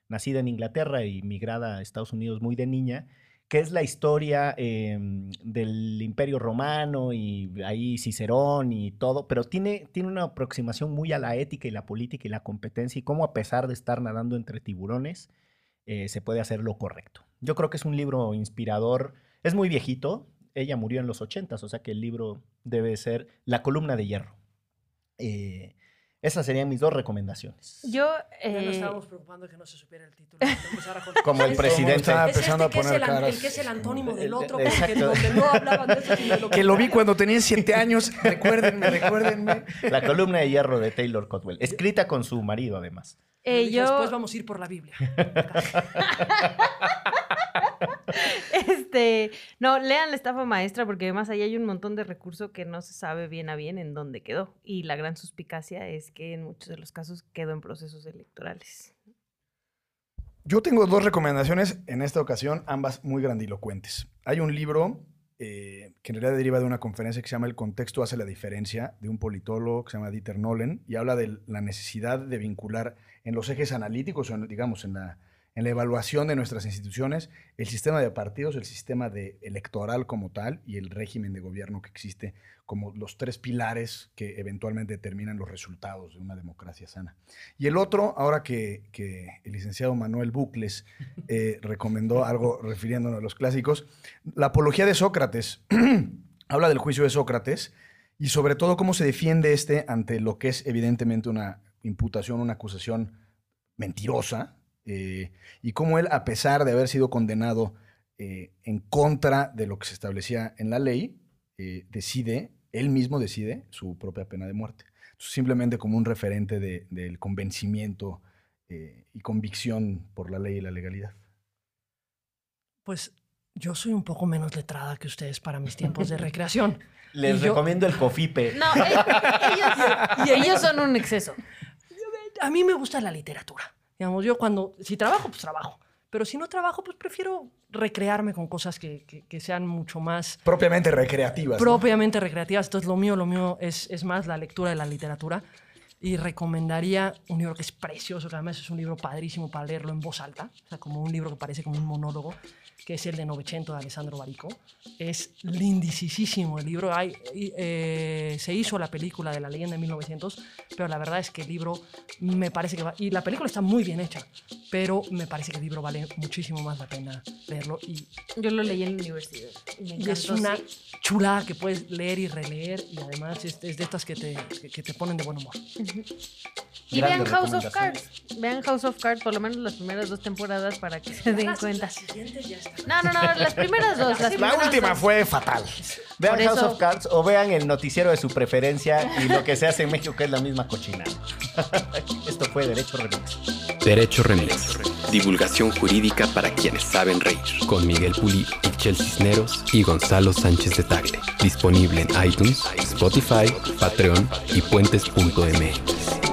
Speaker 3: nacida en Inglaterra y migrada a Estados Unidos muy de niña, que es la historia eh, del Imperio Romano y ahí Cicerón y todo, pero tiene, tiene una aproximación muy a la ética y la política y la competencia y cómo a pesar de estar nadando entre tiburones, eh, se puede hacer lo correcto. Yo creo que es un libro inspirador, es muy viejito, ella murió en los 80, o sea que el libro debe ser La columna de hierro. Eh, esas serían mis dos recomendaciones.
Speaker 4: Yo,
Speaker 5: Ya nos
Speaker 4: eh,
Speaker 5: estábamos preocupando de que no se supiera el título. a.
Speaker 3: Como el
Speaker 5: Es-
Speaker 3: presidente.
Speaker 2: Estaba
Speaker 5: Es este
Speaker 2: empezando a
Speaker 5: que es
Speaker 2: poner
Speaker 5: el,
Speaker 2: caras.
Speaker 5: el que es el antónimo del
Speaker 3: El-
Speaker 5: otro,
Speaker 3: el-
Speaker 5: porque
Speaker 3: exacto.
Speaker 5: donde no hablaban de eso, lo
Speaker 2: Que lo vi cuando tenía siete años. Recuérdenme, recuérdenme.
Speaker 3: La columna de hierro de Taylor Cotwell, escrita con su marido además.
Speaker 4: Eh, yo,
Speaker 5: Después vamos a ir por la Biblia.
Speaker 4: este, no, lean la estafa maestra porque además ahí hay un montón de recurso que no se sabe bien a bien en dónde quedó. Y la gran suspicacia es que en muchos de los casos quedó en procesos electorales.
Speaker 2: Yo tengo dos recomendaciones en esta ocasión, ambas muy grandilocuentes. Hay un libro eh, que en realidad deriva de una conferencia que se llama El contexto hace la diferencia, de un politólogo que se llama Dieter Nolen, y habla de la necesidad de vincular en los ejes analíticos, o digamos, en la, en la evaluación de nuestras instituciones, el sistema de partidos, el sistema de electoral como tal y el régimen de gobierno que existe como los tres pilares que eventualmente determinan los resultados de una democracia sana. Y el otro, ahora que, que el licenciado Manuel Bucles eh, recomendó algo refiriéndonos a los clásicos, la apología de Sócrates habla del juicio de Sócrates y sobre todo cómo se defiende este ante lo que es evidentemente una imputación, una acusación mentirosa, eh, y cómo él, a pesar de haber sido condenado eh, en contra de lo que se establecía en la ley, eh, decide, él mismo decide su propia pena de muerte. Entonces, simplemente como un referente de- del convencimiento eh, y convicción por la ley y la legalidad.
Speaker 5: Pues yo soy un poco menos letrada que ustedes para mis tiempos de recreación.
Speaker 3: Les
Speaker 5: Y yo-
Speaker 3: recomiendo el Cofipe.
Speaker 4: No, eh, ellos, ellos son un exceso.
Speaker 5: A mí me gusta la literatura. Digamos, yo cuando, si trabajo, pues trabajo. Pero si no trabajo, pues prefiero recrearme con cosas que, que- que sean mucho más
Speaker 2: Propiamente recreativas. ¿no?
Speaker 5: propiamente recreativas. Entonces, lo mío, lo mío es, es más la lectura de la literatura. Y recomendaría un libro que es precioso, que además es un libro padrísimo para leerlo en voz alta, o sea, como un libro que parece como un monólogo, que es el de Novecento de Alessandro Barico. Es lindisísimo el libro. Hay, y, eh, se hizo la película de la leyenda en 1900, pero la verdad es que el libro me parece que va... Y la película está muy bien hecha, pero me parece que el libro vale muchísimo más la pena leerlo. Y
Speaker 4: Yo lo leí en la universidad. y me
Speaker 5: y es
Speaker 4: encantó,
Speaker 5: una
Speaker 4: sí.
Speaker 5: chulada que puedes leer y releer y además es, es de estas que te, que, que te ponen de buen humor.
Speaker 4: Y vean
Speaker 3: Grandes
Speaker 4: House of. Cards. Vean House of Cards, por lo menos las primeras dos temporadas para que se den cuenta.
Speaker 5: siguientes ya están.
Speaker 4: No, no, no, las primeras dos. Las
Speaker 2: La
Speaker 4: primeras
Speaker 2: última
Speaker 4: dos.
Speaker 2: fue fatal.
Speaker 3: Vean
Speaker 4: Por
Speaker 3: House
Speaker 4: eso-
Speaker 3: of Cards o vean el noticiero de su preferencia y lo que se hace en México que es la misma cochina. Esto fue Derecho Remix.
Speaker 1: Derecho Remix. Divulgación jurídica para quienes saben reír. Con Miguel Pulido, Michel Cisneros y Gonzalo Sánchez de Tagle. Disponible en iTunes, Spotify, Patreon y puentes.mx.